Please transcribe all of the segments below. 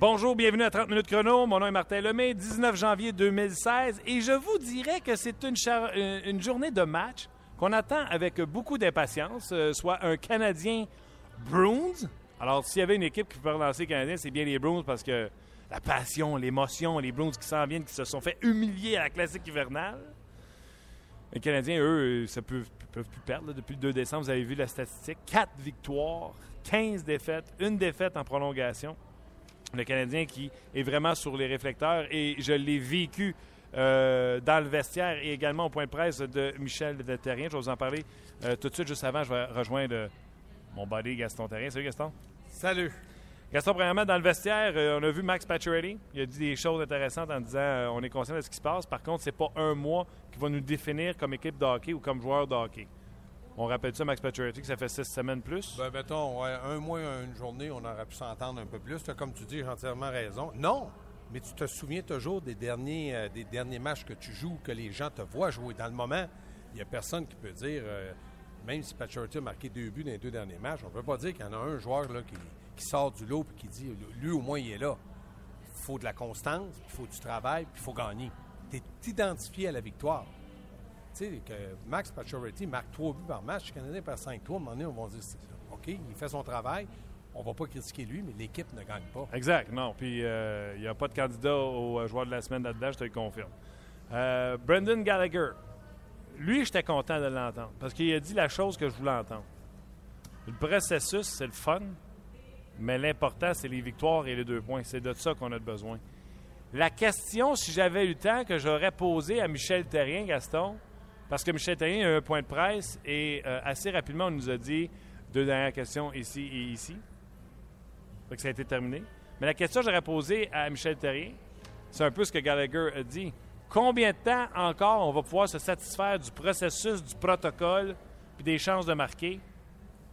Bonjour, bienvenue à 30 minutes chrono. Mon nom est Martin Lemay, 19 janvier 2016. Et je vous dirais que c'est euh, une journée de match qu'on attend avec beaucoup d'impatience, euh, soit un Canadien Bruins. Alors, s'il y avait une équipe qui peut relancer les Canadiens, c'est bien les Bruins parce que la passion, l'émotion, les Bruins qui s'en viennent, qui se sont fait humilier à la classique hivernale. Les Canadiens, eux, ça peut, peuvent plus perdre. Depuis le 2 décembre, vous avez vu la statistique. 4 victoires, 15 défaites, une défaite en prolongation. Le Canadien qui est vraiment sur les réflecteurs et je l'ai vécu euh, dans le vestiaire et également au point de presse de Michel Terrien. Je vais vous en parler euh, tout de suite. Juste avant, je vais rejoindre euh, mon buddy Gaston Terrien. Salut Gaston. Salut. Gaston, premièrement, dans le vestiaire, on a vu Max Pacioretty. Il a dit des choses intéressantes en disant euh, on est conscient de ce qui se passe. Par contre, c'est pas un mois qui va nous définir comme équipe de hockey ou comme joueur de hockey. On rappelle ça, Max Pacioretty, que ça fait six semaines plus? Ben, mettons, un mois, une journée, on aurait pu s'entendre un peu plus. Comme tu dis, j'ai entièrement raison. Non, mais tu te souviens toujours des derniers, euh, des derniers matchs que tu joues, que les gens te voient jouer. Dans le moment, il n'y a personne qui peut dire, euh, même si Pacioretty a marqué deux buts dans les deux derniers matchs, on ne peut pas dire qu'il y en a un joueur qui, sort du lot et qui dit, lui au moins, il est là. Il faut de la constance, il faut du travail, puis il faut gagner. Tu es identifié à la victoire. Tu sais, Max Pacioretty marque trois buts par match, le Canadien perd 5-3, à un moment donné, on va dire, OK, il fait son travail, on va pas critiquer lui, mais l'équipe ne gagne pas. Exact, non. Puis euh, il n'y a pas de candidat au euh, joueur de la semaine là-dedans, je te le confirme. Euh, Brendan Gallagher, lui, j'étais content de l'entendre parce qu'il a dit la chose que je voulais entendre. Le processus, c'est le fun, mais l'important, c'est les victoires et les deux points. C'est de ça qu'on a besoin. La question, si j'avais eu le temps, que j'aurais posée à Michel Terrien, Gaston, parce que Michel Terrien a eu un point de presse et euh, assez rapidement, on nous a dit deux dernières questions ici et ici. Que ça a été terminé. Mais la question que j'aurais posée à Michel Terrien, c'est un peu ce que Gallagher a dit. Combien de temps encore on va pouvoir se satisfaire du processus, du protocole, puis des chances de marquer?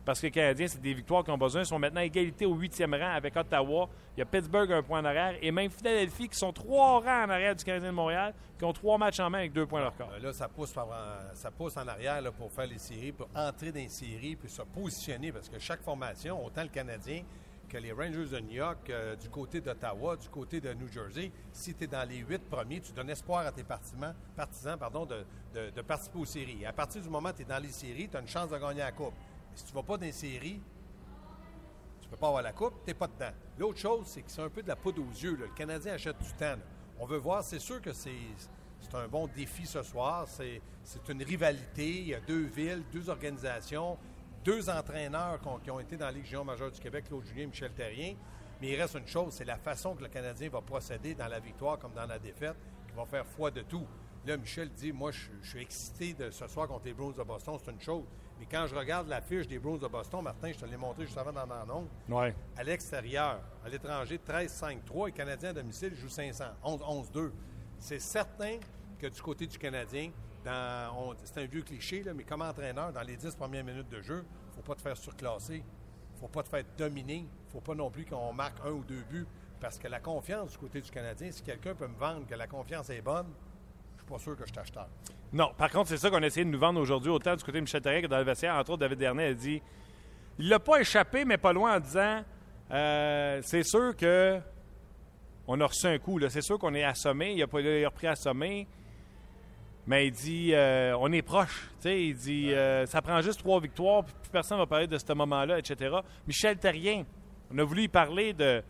Parce que les Canadiens, c'est des victoires qu'ils ont besoin. Ils sont maintenant à égalité au huitième rang avec Ottawa. Il y a Pittsburgh un point en arrière. Et même Philadelphie, qui sont trois rangs en arrière du Canadien de Montréal, qui ont trois matchs en main avec deux points leur corps. Euh, Là, ça pousse, par- ça pousse en arrière là, pour faire les séries, pour entrer dans les séries, puis se positionner, parce que chaque formation, autant le Canadien que les Rangers de New York, euh, du côté d'Ottawa, du côté de New Jersey, si tu es dans les huit premiers, tu donnes espoir à tes partisans, partisans pardon, de, de- de participer aux séries. Et à partir du moment où tu es dans les séries, tu as une chance de gagner la Coupe. Si tu ne vas pas dans les séries, tu peux pas avoir la coupe, tu n'es pas dedans. L'autre chose, c'est que c'est un peu de la poudre aux yeux. Le Canadien achète du temps. On veut voir, c'est sûr que c'est un bon défi ce soir. C'est une rivalité. Il y a deux villes, deux organisations, deux entraîneurs qui ont, été dans la Ligue majeure du Québec, Claude Julien et Michel Terrien. Mais il reste une chose, c'est la façon que le Canadien va procéder dans la victoire comme dans la défaite, qui va faire foi de tout. Là, Michel dit, moi, je, je suis excité de ce soir contre les Bruins de Boston, c'est une chose. Mais quand je regarde la fiche des Bruins de Boston, Martin, je te l'ai montré juste avant dans ma Ouais. à l'extérieur, à l'étranger, 13-5-3. Et Canadien à domicile joue 500, 11-11-2. C'est certain que du côté du Canadien, c'est un vieux cliché, là, mais comme entraîneur, dans les 10 premières minutes de jeu, il ne faut pas te faire surclasser. Il ne faut pas te faire dominer. Il ne faut pas non plus qu'on marque un ou deux buts. Parce que la confiance du côté du Canadien, si quelqu'un peut me vendre que la confiance est bonne, suis pas sûr que je t'achète. Non, par contre, c'est ça qu'on a essayé de nous vendre aujourd'hui, autant du côté de Michel Terrien que dans le vestiaire. Entre autres, David Dernier a dit il l'a pas échappé, mais pas loin en disant euh, c'est sûr que on a reçu un coup. là. C'est sûr qu'on est assommé. Il a, pas, il a repris assommé. Mais il dit euh, on est proche. Il dit euh, ça prend juste trois victoires, puis plus personne va parler de ce moment-là, etc. Michel Terrien, on a voulu y parler de. euh,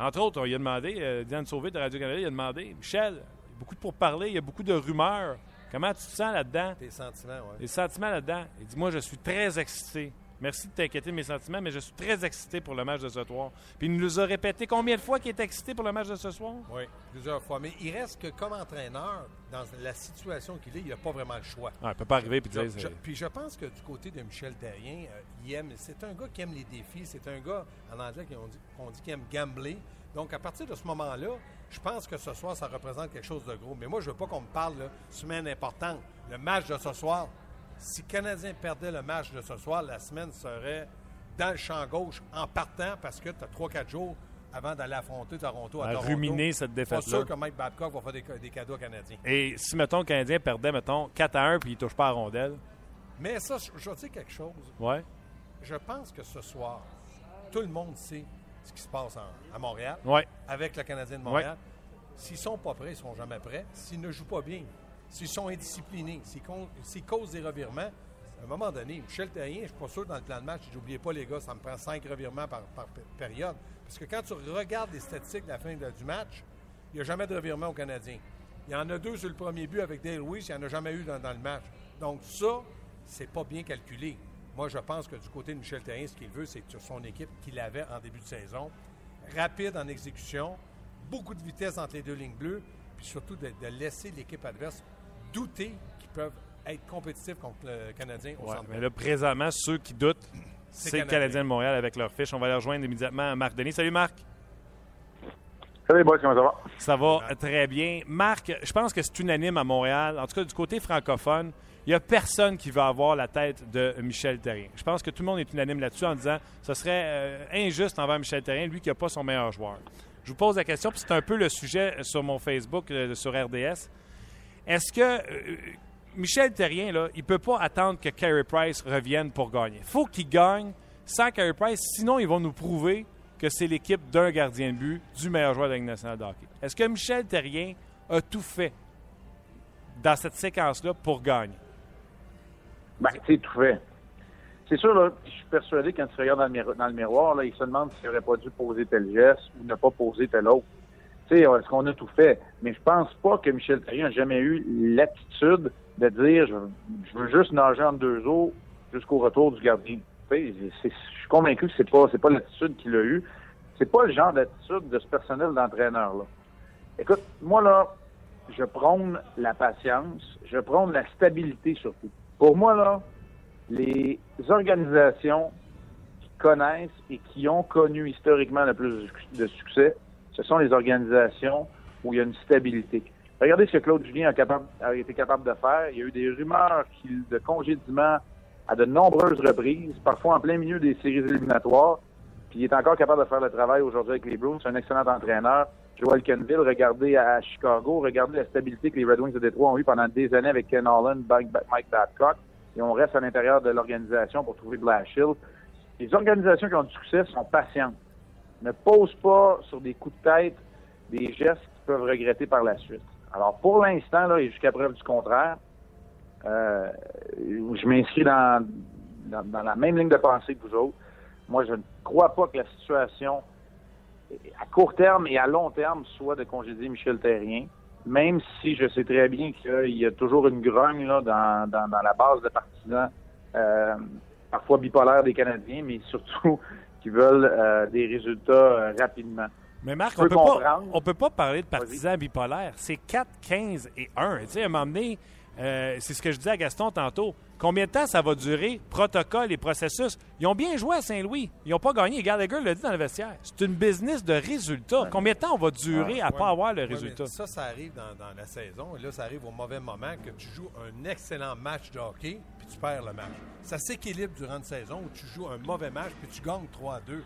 entre autres, on lui a demandé, Diane Sauvé de Radio-Canada, il a demandé Michel, beaucoup de pourparlers, il y a beaucoup de rumeurs. Comment tu te sens là-dedans? Tes sentiments, oui. Les sentiments là-dedans? Il dit Moi, je suis très excité. Merci de t'inquiéter de mes sentiments, mais je suis très excité pour le match de ce soir. Puis il nous a répété combien de fois qu'il est excité pour le match de ce soir? Oui, plusieurs fois. Mais il reste que comme entraîneur, dans la situation qu'il est, il n'a pas vraiment le choix. Ah, il peut pas arriver et dire. Je- puis je pense que du côté de Michel Terrien, euh, il aime. C'est un gars qui aime les défis. C'est un gars, en anglais, qu'on dit, qu'on dit qu'il aime gambler. Donc, à partir de ce moment-là, je pense que ce soir, ça représente quelque chose de gros. Mais moi, je veux pas qu'on me parle, là, semaine importante. Le match de ce soir, si le Canadien perdait le match de ce soir, la semaine serait dans le champ gauche en partant parce que tu as 3-4 jours avant d'aller affronter Toronto à, À Toronto. ruminer cette défaite-là. sûr que Mike Babcock va faire des, des cadeaux aux Canadiens. Et si, mettons, le Canadien perdait, mettons, 4 à 1 puis il touche pas à la rondelle, Mais ça, je je dire quelque chose. ouais. Je pense que ce soir, tout le monde sait ce qui se passe à Montréal ouais. avec le Canadien de Montréal. S'ils ne sont pas prêts, ils ne sont jamais prêts. S'ils ne jouent pas bien, s'ils sont indisciplinés, s'ils causent des revirements, à un moment donné, Michel Terrien, je ne suis pas sûr dans le plan de match, n'oubliez pas les gars, ça me prend cinq revirements par, période. Parce que quand tu regardes les statistiques de la fin du match, il n'y a jamais de revirement au Canadien. Il y en a deux sur le premier but avec Dale Lewis, il n'y en a jamais eu dans, le match. Donc ça, c'est pas bien calculé. Moi, je pense que du côté de Michel Terrien, ce qu'il veut, c'est que son équipe qu'il avait en début de saison, rapide en exécution, beaucoup de vitesse entre les deux lignes bleues, puis surtout de, laisser l'équipe adverse douter qu'ils peuvent être compétitifs contre le Canadien au centre. Mais là, présentement, ceux qui doutent, c'est le Canadien de Montréal avec leur fiche. On va les rejoindre immédiatement Marc Denis. Salut Marc. Salut boys, comment ça va? Ça va très bien. Marc, je pense que c'est unanime à Montréal. En tout cas, du côté francophone, il n'y a personne qui va avoir la tête de Michel Terrien. Je pense que tout le monde est unanime là-dessus en disant que ce serait euh, injuste envers Michel Terrien, lui qui n'a pas son meilleur joueur. Je vous pose la question, puis c'est un peu le sujet sur mon Facebook, euh, sur RDS. Est-ce que euh, Michel Terrien, il ne peut pas attendre que Carey Price revienne pour gagner? Il faut qu'il gagne sans Carey Price, sinon ils vont nous prouver que c'est l'équipe d'un gardien de but, du meilleur joueur de la Ligue nationale de hockey. Est-ce que Michel Terrien a tout fait dans cette séquence-là pour gagner? Ben, tu tout fait. C'est sûr, là, je suis persuadé quand tu regardes dans le, miroir, il se demande s'il n'aurait pas dû poser tel geste ou ne pas poser tel autre. Tu sais, est-ce qu'on a tout fait? Mais je pense pas que Michel Terrien a jamais eu l'attitude de dire je, veux juste nager entre deux eaux jusqu'au retour du gardien. je suis convaincu que c'est pas c'est pas l'attitude qu'il a eue. C'est pas le genre d'attitude de ce personnel d'entraîneur-là. Écoute, moi là, je prône la patience, je prône la stabilité surtout. Pour moi, là, les organisations qui connaissent et qui ont connu historiquement le plus de succès, ce sont les organisations où il y a une stabilité. Regardez ce que Claude Julien a, été capable de faire. Il y a eu des rumeurs de congédiement à de nombreuses reprises, parfois en plein milieu des séries éliminatoires. Puis il est encore capable de faire le travail aujourd'hui avec les Bruins. C'est un excellent entraîneur. Joel Kenville, regardez à Chicago, regardez la stabilité que les Red Wings de Détroit ont eu pendant des années avec Ken Holland, Mike Babcock et on reste à l'intérieur de l'organisation pour trouver Blashill. Les organisations qui ont du succès sont patientes. Ne posent pas sur des coups de tête des gestes qu'ils peuvent regretter par la suite. Alors, pour l'instant, là, et jusqu'à preuve du contraire, euh, je m'inscris dans, dans, la même ligne de pensée que vous autres. Moi, je ne crois pas que la situation, à court terme et à long terme, soit de congédier Michel Terrien même si je sais très bien qu'il y a toujours une grogne là, dans, dans, la base de partisans, euh, parfois bipolaires des Canadiens, mais surtout qui veulent euh, des résultats euh, rapidement. Mais Marc, on ne peut, pas, peut pas parler de partisans bipolaires. C'est 4, 15 et 1. Tu sais, à un moment donné, c'est ce que je disais à Gaston tantôt. Combien de temps ça va durer, protocole et processus? Ils ont bien joué à Saint-Louis. Ils n'ont pas gagné. Gallagher l'a dit dans le vestiaire. C'est une business de résultats. Combien de temps on va durer à ne pas avoir le résultat? Ça, ça arrive dans, la saison. Et là, ça arrive au mauvais moment que tu joues un excellent match de hockey puis tu perds le match. Ça s'équilibre durant la saison où tu joues un mauvais match puis tu gagnes 3 à 2.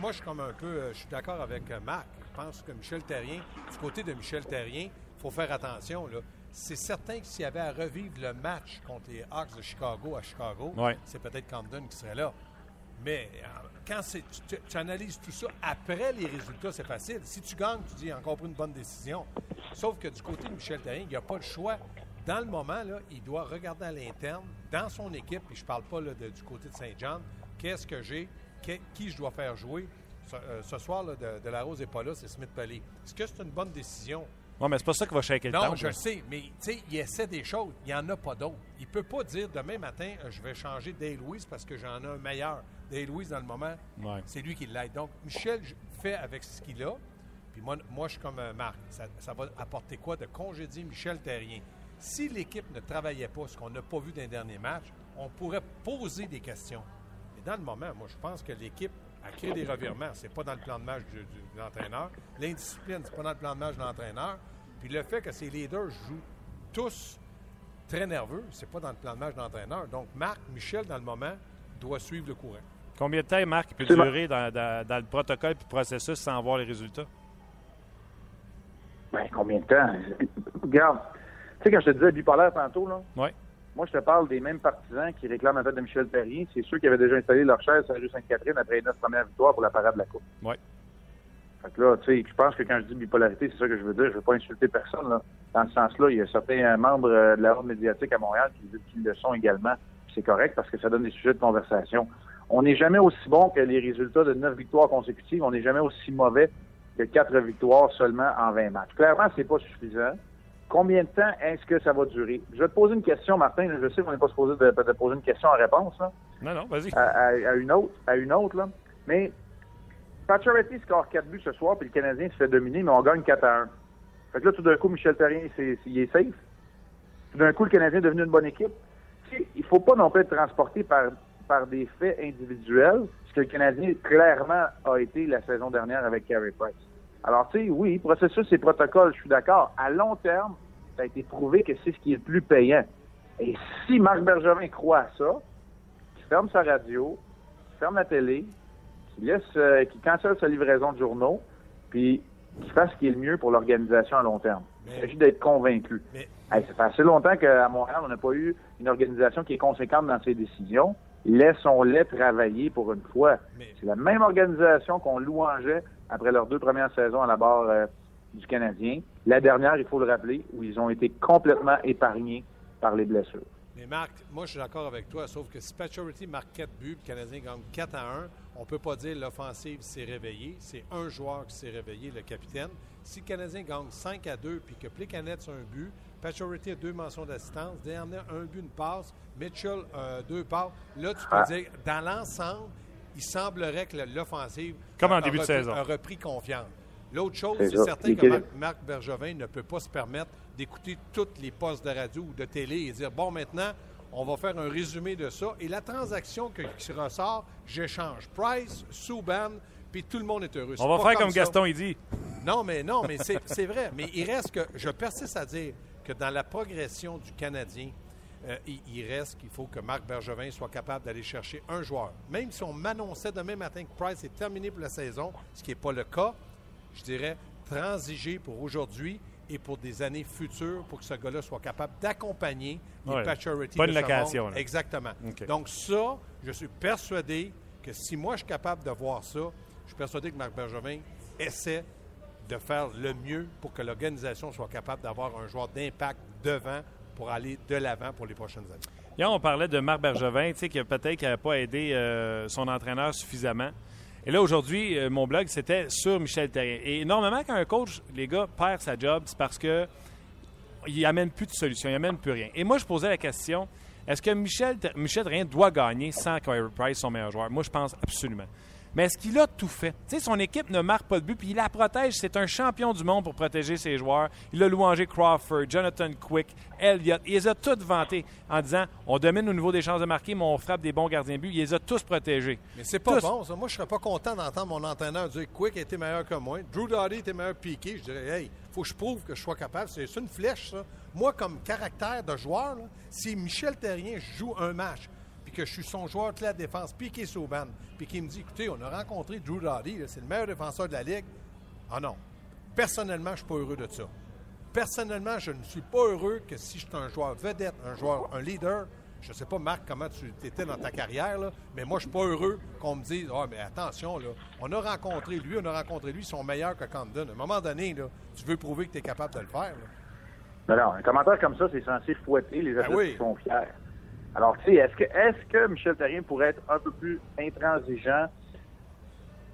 moi, je suis comme un peu... Euh, je suis d'accord avec euh, Marc. Je pense que Michel Terrien, du côté de Michel Terrien, il faut faire attention. Là c'est certain que s'il y avait à revivre le match contre les Hawks de Chicago à Chicago, c'est peut-être Camden qui serait là. Mais euh, quand tu, analyses tout ça après les résultats, c'est facile. Si tu gagnes, tu dis encore pris une bonne décision. Sauf que du côté de Michel Terrien, il n'y a pas le choix. Dans le moment, là, il doit regarder à l'interne, dans son équipe, et je ne parle pas du côté de Saint-Jean, qu'est-ce que j'ai, qui je dois faire jouer. Ce, euh, soir, de, la Rose n'est pas là, c'est Smith Pelly. Est-ce que c'est une bonne décision? Non, mais c'est pas ça qui va shaker le Non, je le sais, mais tu sais, il essaie des choses. Il n'y en a pas d'autres. Il peut pas dire demain matin, euh, je vais changer Dale Louise parce que j'en ai un meilleur. Dale Louise, dans le moment, c'est lui qui l'aide. Donc, Michel fait avec ce qu'il a. Puis moi, moi, je suis comme euh, Marc. Ça, va apporter quoi de congédier Michel Terrien? Si l'équipe ne travaillait pas, ce qu'on n'a pas vu dans les derniers matchs, on pourrait poser des questions. Mais dans le moment, moi, je pense que l'équipe créé des revirements. C'est pas dans le plan de match de l'entraîneur. L'indiscipline, c'est pas dans le plan de match de l'entraîneur. Puis le fait que ces leaders jouent tous très nerveux, c'est pas dans le plan de match de l'entraîneur. Donc, Marc, Michel, dans le moment, doit suivre le courant. Combien de temps, Marc, peut durer dans, le protocole et le processus sans voir les résultats? Ben, combien de temps? Regarde, tu sais, quand je te disais bipolaire tantôt, là, ouais. Moi, je te parle des mêmes partisans qui réclament la tête de Michel Perrier. C'est ceux qui avaient déjà installé leur chaise à la rue Sainte-Catherine après les neuf premières victoires pour la parade de la Coupe. Ouais. Fait que là, tu sais, je pense que quand je dis bipolarité, c'est ça que je veux dire. Je veux pas insulter personne, là. Dans ce sens-là, il y a certains membres euh, de la horde médiatique à Montréal qui, qui le sont également. C'est correct parce que ça donne des sujets de conversation. On n'est jamais aussi bon que les résultats de neuf victoires consécutives. On n'est jamais aussi mauvais que quatre victoires seulement en 20 matchs. Clairement, c'est pas suffisant. Combien de temps est-ce que ça va durer? Je vais te poser une question, Martin. Je sais qu'on n'est pas supposé de, de, poser une question en réponse. Là, non, non, vas-y. À, à, à, une autre, à une autre, là. Mais Pacioretty score 4 buts ce soir, puis le Canadien se fait dominer, mais on gagne 4 à 1. Fait que là, tout d'un coup, Michel Terrien, c'est, il est safe. Tout d'un coup, le Canadien est devenu une bonne équipe. Il faut pas non plus être transporté par, par des faits individuels, ce que le Canadien, clairement, a été la saison dernière avec Carey Price. Alors, tu sais, oui, processus et protocole, je suis d'accord. À long terme, ça a été prouvé que c'est ce qui est le plus payant. Et si Marc Bergevin croit à ça, qu'il ferme sa radio, qu'il ferme la télé, qu'il laisse, euh, qu'il cancelle sa livraison de journaux, puis qu'il fasse ce qui est le mieux pour l'organisation à long terme. Mais, Il s'agit d'être convaincu. Mais, hey, ça fait assez longtemps qu'à Montréal, on n'a pas eu une organisation qui est conséquente dans ses décisions. Laissons-les travailler pour une fois. C'est la même organisation qu'on louangeait après leurs deux premières saisons à la barre euh, du Canadien. La dernière, il faut le rappeler, où ils ont été complètement épargnés par les blessures. Mais Marc, moi je suis d'accord avec toi, sauf que si Pacioretty marque 4 buts, le Canadien gagne 4 à 1, on ne peut pas dire l'offensive s'est réveillée. C'est un joueur qui s'est réveillé, le capitaine. Si le Canadien gagne 5 à 2 puis que Plekanec a un but, Pacioretty a deux mentions d'assistance, Dernier un but, une passe, Mitchell euh, deux passes, là tu peux Ah. dire, dans l'ensemble, il semblerait que l'offensive Comme en a- a début de repris- saison. a repris confiance. L'autre chose, C'est certain que Marc, Marc Bergevin ne peut pas se permettre d'écouter toutes les postes de radio ou de télé et dire bon, maintenant, on va faire un résumé de ça. Et la transaction que- qui ressort, j'échange Price, Souban, puis tout le monde est heureux. On va pas faire comme ça. Gaston, il dit. Non, mais non, mais c'est c'est vrai. Mais il reste que je persiste à dire que dans la progression du Canadien, euh, il, il reste qu'il faut que Marc Bergevin soit capable d'aller chercher un joueur. Même si on m'annonçait demain matin que Price est terminé pour la saison, ce qui n'est pas le cas, je dirais transiger pour aujourd'hui et pour des années futures pour que ce gars-là soit capable d'accompagner les Ouais. Pas de location. Exactement. Donc ça, je suis persuadé que si moi je suis capable de voir ça, je suis persuadé que Marc Bergevin essaie de faire le mieux pour que l'organisation soit capable d'avoir un joueur d'impact devant pour aller de l'avant pour les prochaines années. On parlait de Marc Bergevin, tu sais, qui peut-être n'avait pas aidé euh, son entraîneur suffisamment. Et là, aujourd'hui, euh, mon blog, c'était sur Michel Terrien. Et normalement, quand un coach, les gars, perd sa job, c'est parce que il amène plus de solution, il amène plus rien. Et moi, je posais la question, est-ce que Michel, Michel Terrien doit gagner sans Kyrie Price, son meilleur joueur? Moi, je pense absolument. Mais est-ce qu'il a tout fait? Tu sais, son équipe ne marque pas de but, puis il la protège. C'est un champion du monde pour protéger ses joueurs. Il a louangé Crawford, Jonathan Quick, Elliott. Il les a tous vantés en disant on domine au niveau des chances de marquer, mais on frappe des bons gardiens de but. Il les a tous protégés. Mais c'est pas Tous. bon, ça. Moi, je serais pas content d'entendre mon entraîneur dire Quick était meilleur que moi. Drew Doughty était meilleur que Piqué. Je dirais, hey, faut que je prouve que je sois capable. C'est c'est une flèche, ça. Moi, comme caractère de joueur, là, si Michel Terrien joue un match, puis que je suis son joueur clé à la défense, Piqué Sauban, puis qu'il me dit, écoutez, on a rencontré Drew Doughty, c'est le meilleur défenseur de la Ligue. Ah non. Personnellement, je suis pas heureux de ça. Personnellement, je ne suis pas heureux que si je suis un joueur vedette, un joueur, un leader, je ne sais pas, Marc, comment tu étais dans ta carrière, là, mais moi, je ne suis pas heureux qu'on me dise Ah, mais attention, là, on a rencontré lui, on a rencontré lui, ils sont meilleurs que Camden. À un moment donné, là, tu veux prouver que tu es capable de le faire. là. Mais non, un commentaire comme ça, c'est censé fouetter les athlètes oui. qui sont fiers. Alors, tu sais, est-ce que, Michel Terrien pourrait être un peu plus intransigeant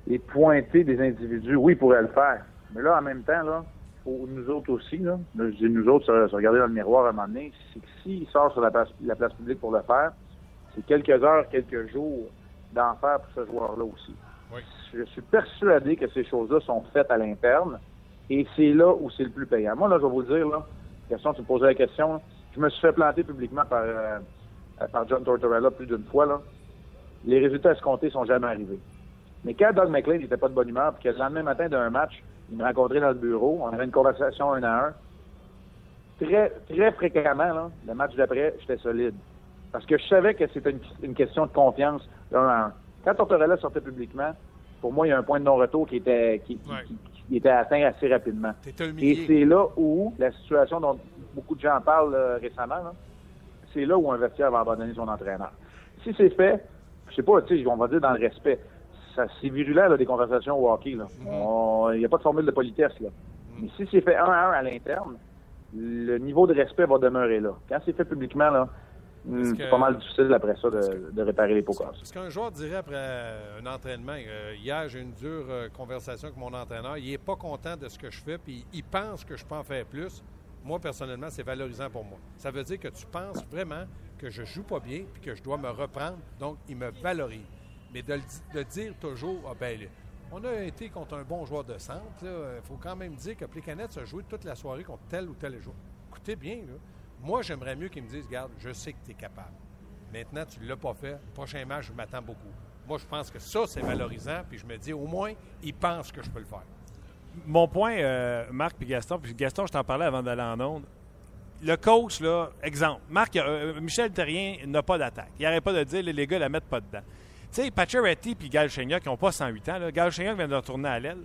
et pointer des individus? Oui, il pourrait le faire. Mais là, en même temps, là, faut nous autres aussi, là, là, je dis nous autres, se, se regarder dans le miroir à un moment donné, c'est que s'il sort sur la place, la place publique pour le faire, c'est quelques heures, quelques jours d'enfer pour ce joueur-là aussi. Oui. Je suis persuadé que ces choses-là sont faites à l'interne et c'est là où c'est le plus payant. Moi, là, je vais vous le dire, là, question, tu me posais la question, là, je me suis fait planter publiquement par, euh, par John Tortorella plus d'une fois. Là. Les résultats escomptés sont jamais arrivés. Mais quand Doug McLean n'était pas de bonne humeur, puis que le lendemain matin d'un match, il me rencontrait dans le bureau, on avait une conversation un à un, très, très fréquemment, là, le match d'après, j'étais solide. Parce que je savais que c'était une, une question de confiance d'un à un. Quand Tortorella sortait publiquement, pour moi, il y a un point de non-retour qui était, qui, qui- Ouais. qui- qui était atteint assez rapidement. Et c'est là où la situation dont beaucoup de gens parlent euh, récemment, là, c'est là où un vestiaire va abandonner son entraîneur. Si c'est fait, je sais pas, on va dire dans le respect. c'est virulent, là, des conversations au hockey. Il n'y a pas de formule de politesse. Là. Mais si c'est fait un à un à l'interne, le niveau de respect va demeurer là. Quand c'est fait publiquement, là, hmm, c'est pas mal difficile après ça de, de réparer les pots cassés. Parce qu'un joueur dirait après un entraînement, euh, hier j'ai eu une dure euh, conversation avec mon entraîneur, il n'est pas content de ce que je fais, puis il pense que je peux en faire plus. Moi, personnellement, c'est valorisant pour moi. Ça veut dire que tu penses vraiment que je joue pas bien, puis que je dois me reprendre, donc il me valorise. Mais de, dire toujours, ah ben, on a été contre un bon joueur de centre, il faut quand même dire que Plekanec a joué toute la soirée contre tel ou tel joueur. Écoutez bien, moi, j'aimerais mieux qu'ils me disent, regarde, je sais que tu es capable. Maintenant, tu ne l'as pas fait. Prochain match, je m'attends beaucoup. Moi, je pense que ça, c'est valorisant. Puis je me dis, au moins, ils pensent que je peux le faire. Mon point, euh, Marc puis Gaston, puis Gaston, je t'en parlais avant d'aller en onde. Le coach, là, exemple, Marc, euh, Michel Terrien n'a pas d'attaque. Il n'arrête pas de dire, les gars, la mettent pas dedans. Tu sais, Pacioretty puis Gal Chenyok, qui n'ont pas 108 ans. Là. Gal Chenyok vient de retourner à l'aile.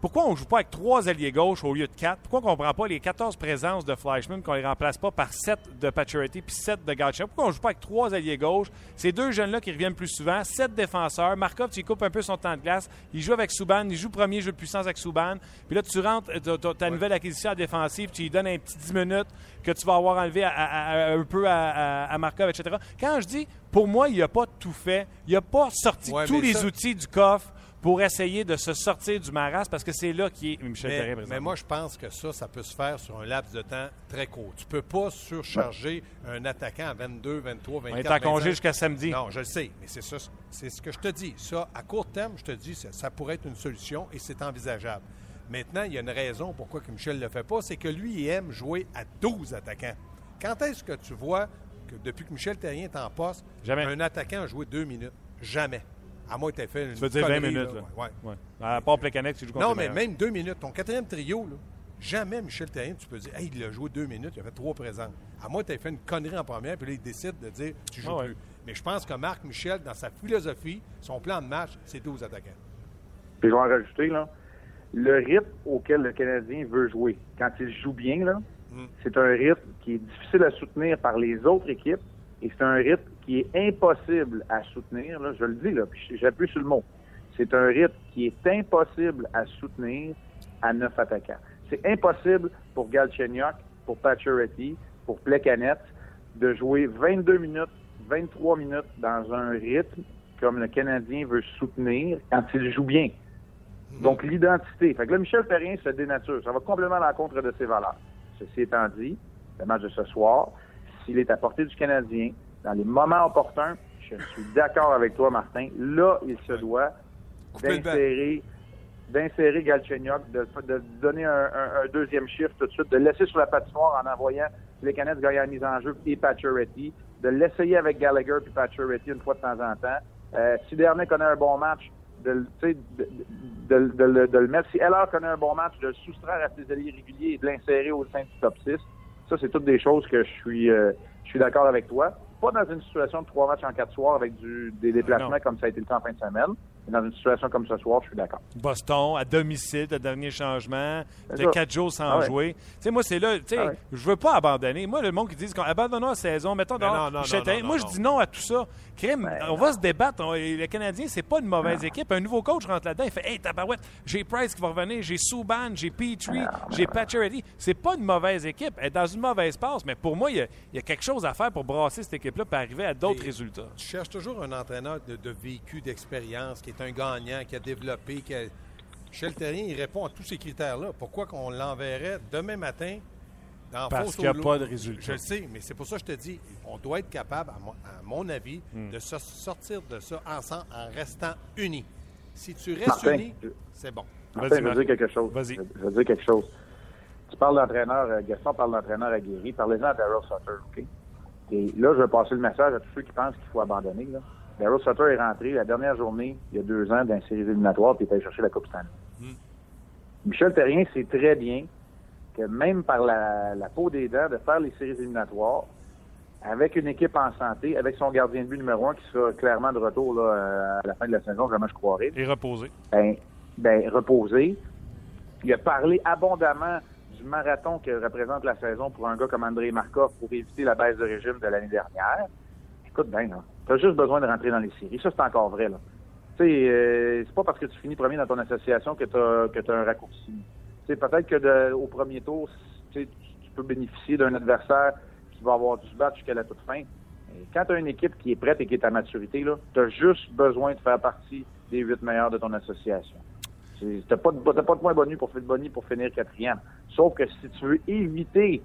Pourquoi on ne joue pas avec trois alliés gauche au lieu de quatre? Pourquoi on ne prend pas les 14 présences de Fleischmann, qu'on les remplace pas par 7 de Pacioretty puis 7 de Galchenyuk? Pourquoi on ne joue pas avec trois alliés gauche? Ces deux jeunes-là qui reviennent plus souvent, 7 défenseurs. Markov, tu coupes un peu son temps de glace. Il joue avec Souban. Il joue premier jeu de puissance avec Souban. Puis là, tu rentres ta, nouvelle acquisition à défensive. Tu lui donnes un petit 10 minutes que tu vas avoir enlevé à- à- à- un peu à, Markov, etc. Quand je dis, pour moi, il n'a pas tout fait. Il n'a pas sorti Ouais, tous les ça- outils du coffre pour essayer de se sortir du maras parce que c'est là qui est Michel Terrien Mais, mais moi, je pense que ça, ça peut se faire sur un laps de temps très court. Tu peux pas surcharger un attaquant à 22, 23, 24, On est en congé 25. jusqu'à samedi. Non, je le sais, mais c'est ça, c'est ce que je te dis. Ça, à court terme, je te dis, ça, ça pourrait être une solution et c'est envisageable. Maintenant, il y a une raison pourquoi que Michel ne le fait pas, c'est que lui, il aime jouer à 12 attaquants. Quand est-ce que tu vois que depuis que Michel Terrien est en poste, Jamais. un attaquant a joué deux minutes? Jamais. À moins que tu aies fait une Tu veux dire 20 connerie, minutes, là. Ouais, ouais. Ouais. À part Plekanec, tu joues contre Non, mais même deux minutes. Ton quatrième trio, là, jamais Michel Terrien, tu peux dire, hey, il a joué deux minutes, il a fait trois présents. À moins que tu aies fait une connerie en première, puis là, il décide de dire, tu joues Ah ouais. plus. Mais je pense que Marc Michel, dans sa philosophie, son plan de match, c'est 12 attaquants. Puis je vais en rajouter, là. Le rythme auquel le Canadien veut jouer, quand il joue bien, là, Mm. c'est un rythme qui est difficile à soutenir par les autres équipes et c'est un rythme qui est impossible à soutenir, là, je le dis, là, puis j'appuie sur le mot. C'est un rythme qui est impossible à soutenir à neuf attaquants. C'est impossible pour Galchenyuk, pour Pacioretty, pour Plekanec de jouer 22 minutes, 23 minutes dans un rythme comme le Canadien veut soutenir quand il joue bien. Donc, l'identité. Fait que là, Michel Perrien se dénature. Ça va complètement à l'encontre de ses valeurs. Ceci étant dit, le match de ce soir, s'il est à portée du Canadien, dans les moments opportuns, je suis d'accord avec toi, Martin, là, il se doit d'insérer d'insérer Galchenyuk, de, de donner un, un- un deuxième chiffre tout de suite, de laisser sur la patinoire en envoyant les canettes gagner la mise en jeu et Pacioretty, de l'essayer avec Gallagher puis Pacioretty une fois de temps en temps. Euh, si Dernier connaît un bon match, de, de, de, de- de le- de le mettre. Si Heller connaît un bon match, de le soustraire à ses alliés réguliers et de l'insérer au sein du top 6. Ça, c'est toutes des choses que je suis, euh, je suis d'accord avec toi. Pas dans une situation de trois matchs en quatre soirs avec du, des déplacements Non. comme ça a été le cas en fin de semaine. Dans une situation comme ce soir, je suis d'accord. Boston, à domicile, le dernier changement, de quatre jours sans Ah ouais. jouer. Tu sais, moi, c'est là, tu sais, Ah ouais. je veux pas abandonner. Moi, le monde qui dit qu'on abandonne la saison, mettons non, non, non, non, Moi, je dis non à tout ça. Crime, Ben on va se débattre. On- le Canadien, c'est pas une mauvaise équipe. Un nouveau coach rentre là-dedans, il fait Hey, tabarouette, j'ai Price qui va revenir, j'ai Souban, j'ai Petrie, j'ai Pacioretty. C'est pas une mauvaise équipe. Elle est dans une mauvaise passe, mais pour moi, il y a, il y a quelque chose à faire pour brasser cette équipe-là pour arriver à d'autres résultats. Tu cherches toujours un entraîneur de, de vécu, d'expérience, qui est un gagnant, qui a développé, qui a... Michel Terrien, il répond à tous ces critères-là. Pourquoi qu'on l'enverrait demain matin dans Parce qu'il y a pas de résultat. Je le sais, mais c'est pour ça que je te dis, on doit être capable, à mon, à mon avis, Hmm. de se sortir de ça ensemble en restant unis. Si tu restes Martin, unis, je- c'est bon. Vas-y, Martin, je veux dire quelque chose. Vas-y. Je, veux dire quelque chose. Tu parles d'entraîneur, euh, Gaston parle d'entraîneur aguerri. Parlez-en à Daryl Sutter, OK? Et là, je vais passer le message à tous ceux qui pensent qu'il faut abandonner. Là. Daryl Sutter est rentré la dernière journée, il y a deux ans, dans une série éliminatoire, puis il est allé chercher la Coupe Stanley. Michel Terrien sait très bien que même par la, la peau des dents, de faire les séries éliminatoires, avec une équipe en santé, avec son gardien de but numéro un qui sera clairement de retour là, à la fin de la saison, vraiment je croirais, Et reposer. ben, ben, reposé. Il a parlé abondamment du marathon que représente la saison pour un gars comme André Markov pour éviter la baisse de régime de l'année dernière. Écoute bien, là. T'as juste besoin de rentrer dans les séries. Ça, c'est encore vrai, là. Tu euh, c'est pas parce que tu finis premier dans ton association que tu as, un raccourci. Tu peut-être que de, au premier tour, tu, tu peux bénéficier d'un adversaire qui va avoir du battre jusqu'à la toute fin. quand tu as une équipe qui est prête et qui est à maturité, tu as juste besoin de faire partie des huit meilleurs de ton association. Tu n'as pas, de, point bonus pour, pour finir quatrième. Sauf que si tu veux éviter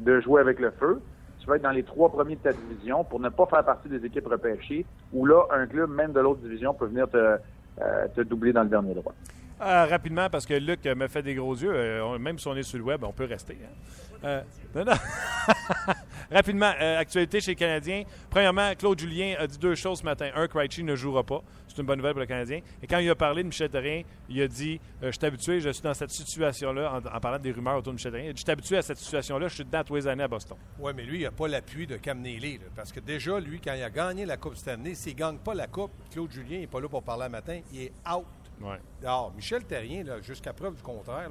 de jouer avec le feu, tu vas être dans les trois premiers de ta division pour ne pas faire partie des équipes repêchées, où là, un club, même de l'autre division, peut venir te, euh, doubler dans le dernier droit. Euh, rapidement, parce que Luc me fait des gros yeux. Euh, même si on est sur le web, on peut rester. Hein. Non, non. Rapidement, euh, actualité chez les Canadiens. Premièrement, Claude Julien a dit deux choses ce matin. Un, Krejci ne jouera pas. C'est une bonne nouvelle pour le Canadien. Et quand il a parlé de Michel Therrien, il a dit euh, Je suis habitué, je suis dans cette situation-là, en, parlant des rumeurs autour de Michel. Il dit Je suis habitué à cette situation-là, je suis dedans tous les années à Boston. Oui, mais lui, il n'a pas l'appui de Cam Neely, parce que déjà, lui, quand il a gagné la Coupe cette année, s'il ne gagne pas la Coupe, Claude Julien n'est pas là pour parler le matin, il est out. Ouais. Alors, Michel Terrien, jusqu'à preuve du contraire,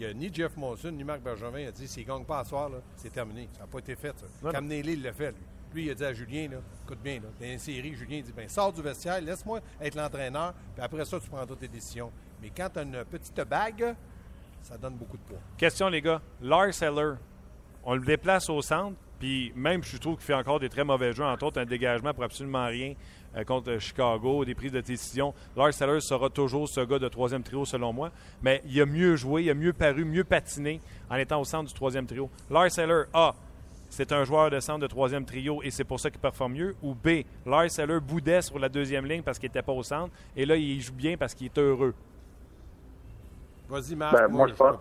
il n'y a ni Jeff Monson ni Marc Bergevin a dit s'il ne gagne pas à soir, c'est terminé. Ça n'a pas été fait, ça. Il l'a fait, lui. Lui, il a dit à Julien, là, écoute bien, là, dans une série, Julien dit ben, sors du vestiaire, laisse-moi être l'entraîneur, puis après ça, tu prendras tes décisions. Mais quand tu as une petite bague, ça donne beaucoup de poids. Question, les gars. Lars Heller, on le déplace au centre, puis même, je trouve qu'il fait encore des très mauvais jeux, entre autres un dégagement pour absolument rien. Euh, contre Chicago, des prises de décision. Lars Sellers sera toujours ce gars de troisième trio, selon moi. Mais il a mieux joué, il a mieux paru, mieux patiné en étant au centre du troisième trio. Lars Sellers, A, c'est un joueur de centre de troisième trio et c'est pour ça qu'il performe mieux. Ou B, Lars Sellers boudait sur la deuxième ligne parce qu'il n'était pas au centre. Et là, il joue bien parce qu'il est heureux. Vas-y, Marc. Ben, moi, je pense,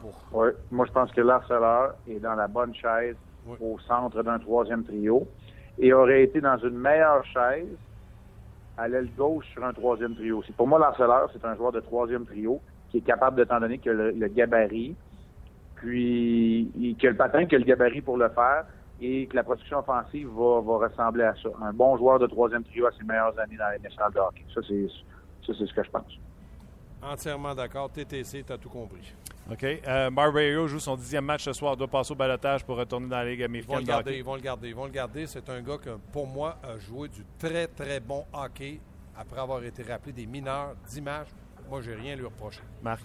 moi, je pense que Lars Sellers est dans la bonne chaise au centre d'un troisième trio et aurait été dans une meilleure chaise à l'aile gauche sur un troisième trio. Pour moi, l'Arceleur, c'est un joueur de troisième trio qui est capable, de t'en donner que le, gabarit, puis a le patin, a le gabarit pour le faire, et que la production offensive va, ressembler à ça. Un bon joueur de troisième trio à ses meilleures années dans les nationales de hockey. Ça, c'est ce que je pense. Entièrement d'accord. TTC, tu as tout compris. OK. Euh, joue son dixième match ce soir, doit passer au balotage pour retourner dans la Ligue américaine. Ils vont le garder, ils vont le garder, ils vont le garder. C'est un gars qui, pour moi, a joué du très, très bon hockey après avoir été rappelé des mineurs, dix matchs. Moi, j'ai rien à lui reprocher. Marc?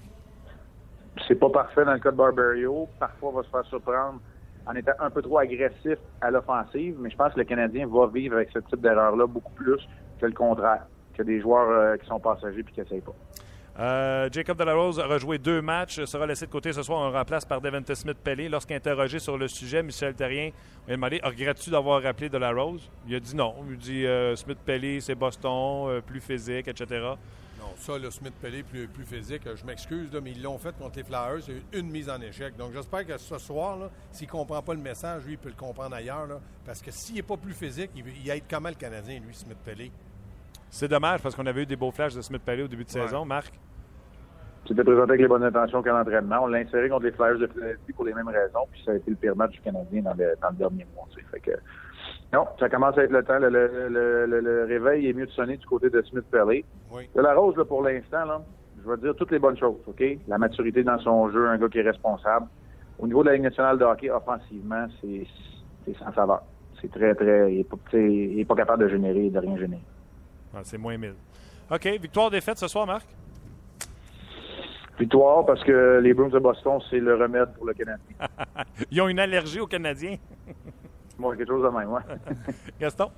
C'est pas parfait dans le cas de Barbario. Parfois, il va se faire surprendre en étant un peu trop agressif à l'offensive, mais je pense que le Canadien va vivre avec ce type d'erreur-là beaucoup plus que le contraire, que des joueurs euh, qui sont passagers et qui n'essayent pas. Euh, Jacob Delarose a rejoué deux matchs, sera laissé de côté ce soir en remplace par Devante Smith-Pelly. Lorsqu'interrogé sur le sujet, Michel Terrien a demandé Regrettes-tu d'avoir rappelé Delarose Il a dit non. Il dit euh, Smith-Pelly, c'est Boston, euh, plus physique, etc. Non, ça, le Smith-Pelly, plus, plus physique, je m'excuse, mais ils l'ont fait contre les Flyers. C'est une mise en échec. Donc, j'espère que ce soir, s'il ne comprend pas le message, lui, il peut le comprendre ailleurs. parce que s'il n'est pas plus physique, il, il aide comment le Canadien, lui, Smith-Pelly c'est dommage parce qu'on avait eu des beaux flashs de Smith Pelly au début de saison, Marc. C'était présenté avec les bonnes intentions qu'à l'entraînement. On l'a inséré contre les Flyers de Philadelphie pour les mêmes raisons, puis ça a été le pire match du Canadien dans le, dernier mois. Fait que, non, ça commence à être le temps. Le, réveil est mieux de sonner du côté de Smith Pelly. De la Rose, pour l'instant, je vais dire toutes les bonnes choses. OK? La maturité dans son jeu, un gars qui est responsable. Au niveau de la Ligue nationale de hockey, offensivement, c'est sans saveur. C'est très, très. Il n'est pas, capable de générer, de rien générer. Ah, c'est moins 1000. OK. Victoire-défaite ce soir, Marc? Victoire parce que les Bruins de Boston, c'est le remède pour le Canadien. Ils ont une allergie aux Canadiens. Moi, quelque chose de même, ouais. Gaston?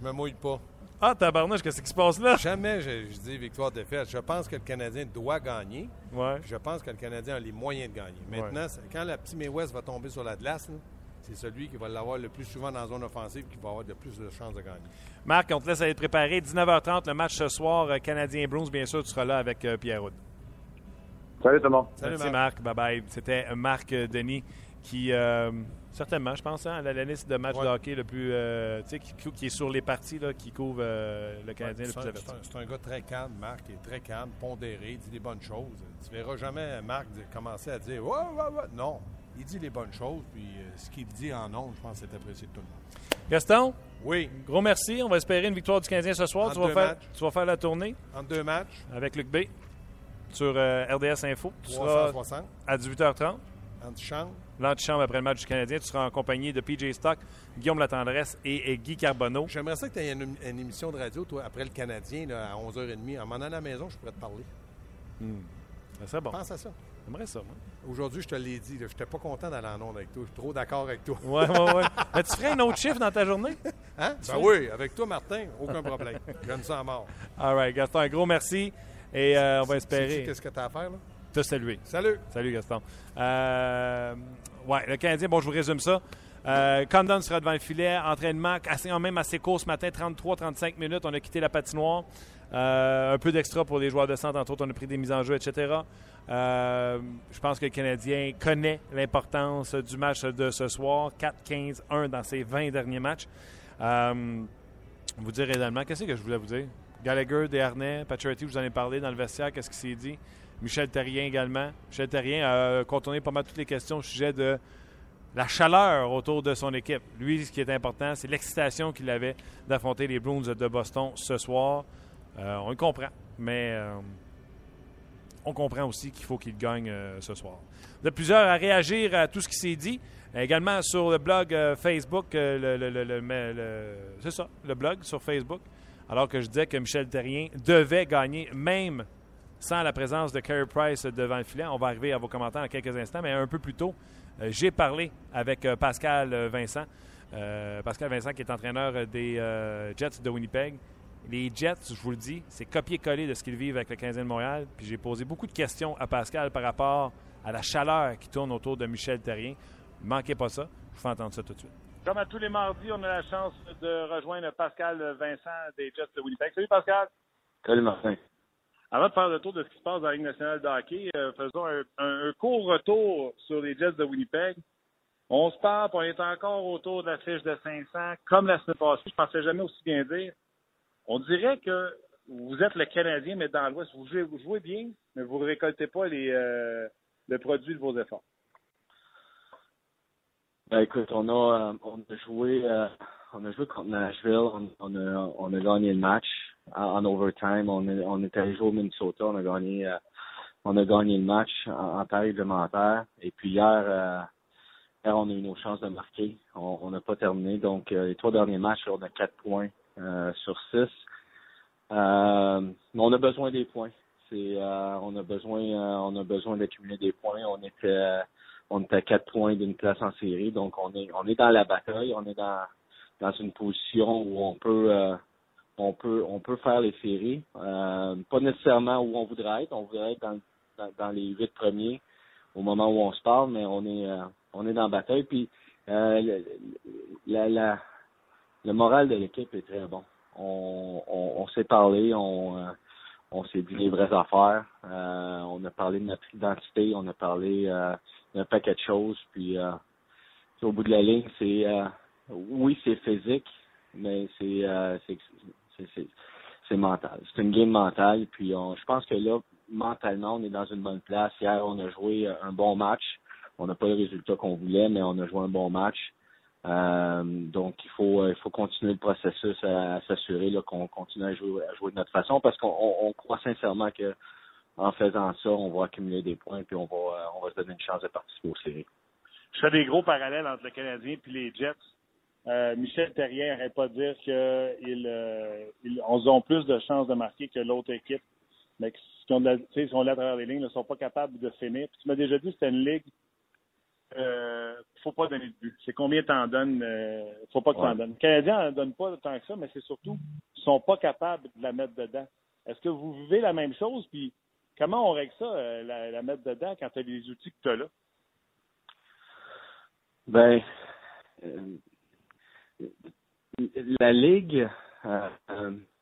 Je me mouille pas. Ah, tabarnouche, qu'est-ce qui se passe là? Jamais je, dis victoire-défaite. Je pense que le Canadien doit gagner. Ouais. Je pense que le Canadien a les moyens de gagner. Maintenant, quand la petite West va tomber sur la glace, c'est celui qui va l'avoir le plus souvent dans la zone offensive qui va avoir le plus de chances de gagner. Marc, on te laisse aller te préparer. 19h30, le match ce soir, euh, Canadien-Bruins, bien sûr, tu seras là avec euh, Pierre Roud. Salut tout le monde. Salut Marc. Bye bye. C'était Marc Denis qui, euh, certainement, je pense, hein, la liste de matchs de hockey le plus. tu sais, qui, est sur les parties là, qui couvre le Canadien le plus. C'est un, gars très calme, Marc, il est très calme, pondéré, dit des bonnes choses. Tu verras jamais Marc commencer à dire ouais, ouais, ouais. Non, il dit les bonnes choses, puis ce qu'il dit en ondes, je pense que c'est apprécié de tout le monde. Gaston? Oui. Gros merci. On va espérer une victoire du Canadien ce soir. tu vas, faire, tu vas, faire, la tournée. En deux matchs. Avec Luc B. Sur euh, RDS Info. Tu 360. à 18h30. Antichambre. l'antichambre après le match du Canadien. Tu seras en compagnie de PJ Stock, Guillaume Latendresse et, et Guy Carbonneau. J'aimerais ça que tu aies une, une émission de radio, toi, après le Canadien, là, à 11h30. En m'en allant à la maison, je pourrais te parler. Ça serait bon. Pense à ça. J'aimerais ça, moi. Aujourd'hui, je te l'ai dit, je n'étais pas content d'aller en onde avec toi. Je suis trop d'accord avec toi. Ouais, ouais, ouais. Mais tu ferais un autre chiffre dans ta journée? Hein? Ben oui, avec toi, Martin, aucun problème. J'aime ça à mort. All right, Gaston, un gros merci. Et euh, on va espérer Qu'est-ce que tu as à faire, là? te saluer. Salut! Salut, Gaston. Euh, ouais, le Canadien, bon, je vous résume ça. Euh, Condon sera devant le filet. Entraînement assez, même assez court ce matin, 33-35 minutes. On a quitté la patinoire. Euh, un peu d'extra pour les joueurs de centre. Entre autres, on a pris des mises en jeu, etc. Euh, je pense que le Canadien connaît l'importance du match de ce soir. 4-15-1 dans ses 20 derniers matchs. Euh, vous dire également, qu'est-ce que je voulais vous dire? Gallagher, Desharnais, Pacioretty, vous en avez parlé dans le vestiaire, qu'est-ce qui s'est dit? Michel Terrien également. Michel Terrien a contourné pas mal toutes les questions au sujet de la chaleur autour de son équipe. Lui, ce qui est important, c'est l'excitation qu'il avait d'affronter les Bruins de Boston ce soir. Euh, on le comprend, mais euh, on comprend aussi qu'il faut qu'il gagne euh, ce soir. Vous êtes plusieurs à réagir à tout ce qui s'est dit. Également sur le blog Facebook, c'est ça, le blog sur Facebook. Alors que je disais que Michel Terrien devait gagner, même sans la présence de Carey Price devant le filet. On va arriver à vos commentaires dans quelques instants, mais un peu plus tôt, j'ai parlé avec Pascal Vincent. Pascal Vincent, qui est entraîneur des Jets de Winnipeg. Les Jets, je vous le dis, c'est copier-coller de ce qu'ils vivent avec le Canadien de Montréal. Puis j'ai posé beaucoup de questions à Pascal par rapport à la chaleur qui tourne autour de Michel Terrien. Ne manquez pas ça. Je vous fais entendre ça tout de suite. Comme à tous les mardis, on a la chance de rejoindre Pascal Vincent des Jets de Winnipeg. Salut Pascal. Salut Martin. Avant de faire le tour de ce qui se passe dans la Ligue nationale de hockey, euh, faisons un, un- un court retour sur les Jets de Winnipeg. On se parle, on est encore autour de la fiche de 500, comme la semaine passée. Je pensais jamais aussi bien dire. On dirait que vous êtes le Canadien, mais dans l'Ouest. Vous jouez, vous jouez bien, mais vous ne récoltez pas les, euh, le produit de vos efforts. Ben écoute, on a euh, on a joué euh, on a joué contre Nashville, on, a on a gagné le match en, overtime. On est on est allé jouer au Minnesota, on a gagné euh, on a gagné le match en, en temps réglementaire. Et puis hier hier on a eu nos chances de marquer. On n'a pas terminé. Donc les trois derniers matchs, on a quatre points sur six. Euh, mais on a besoin des points. C'est euh, on a besoin euh, on a besoin d'accumuler des points. On était euh, on est à quatre points d'une place en série, donc on est on est dans la bataille, on est dans dans une position où on peut euh, on peut on peut faire les séries, euh, pas nécessairement où on voudrait être, on voudrait être dans, dans, dans les huit premiers au moment où on se parle, mais on est euh, on est dans la bataille. Puis euh, la, la, le moral de l'équipe est très bon. On, on, on s'est parlé, on euh, on s'est dit les vraies affaires. Euh, on a parlé de notre identité, on a parlé euh, d'un paquet de choses. Puis euh, au bout de la ligne, c'est euh, oui, c'est physique, mais c'est euh, c'est c'est mental. C'est une game mentale. Puis on, je pense que là, mentalement, on est dans une bonne place. Hier, on a joué un bon match. On n'a pas le résultat qu'on voulait, mais on a joué un bon match. Euh, donc il faut il faut continuer le processus à, s'assurer qu'on continue à jouer à jouer de notre façon parce qu'on on, on croit sincèrement que en faisant ça, on va accumuler des points puis on va euh, on va se donner une chance de participer aux séries. Je fais des gros parallèles entre le Canadien et les Jets. Euh, Michel Terrien n'arrête pas dire qu'ils euh, ils ont plus de chances de marquer que l'autre équipe. Mais qui ont de à travers les lignes, ne sont pas capables de finir. Puis tu m'as déjà dit que c'était une ligue. Euh, faut pas donner de but. C'est combien t'en donnes. Euh, faut pas que Ouais. t'en donnes. Les Canadiens n'en donnent pas tant que ça, mais c'est surtout ils sont pas capables de la mettre dedans. Est-ce que vous vivez la même chose? Puis comment on règle ça, euh, la, la mettre dedans quand tu as les outils que tu as là? Ben, euh, la ligue, euh,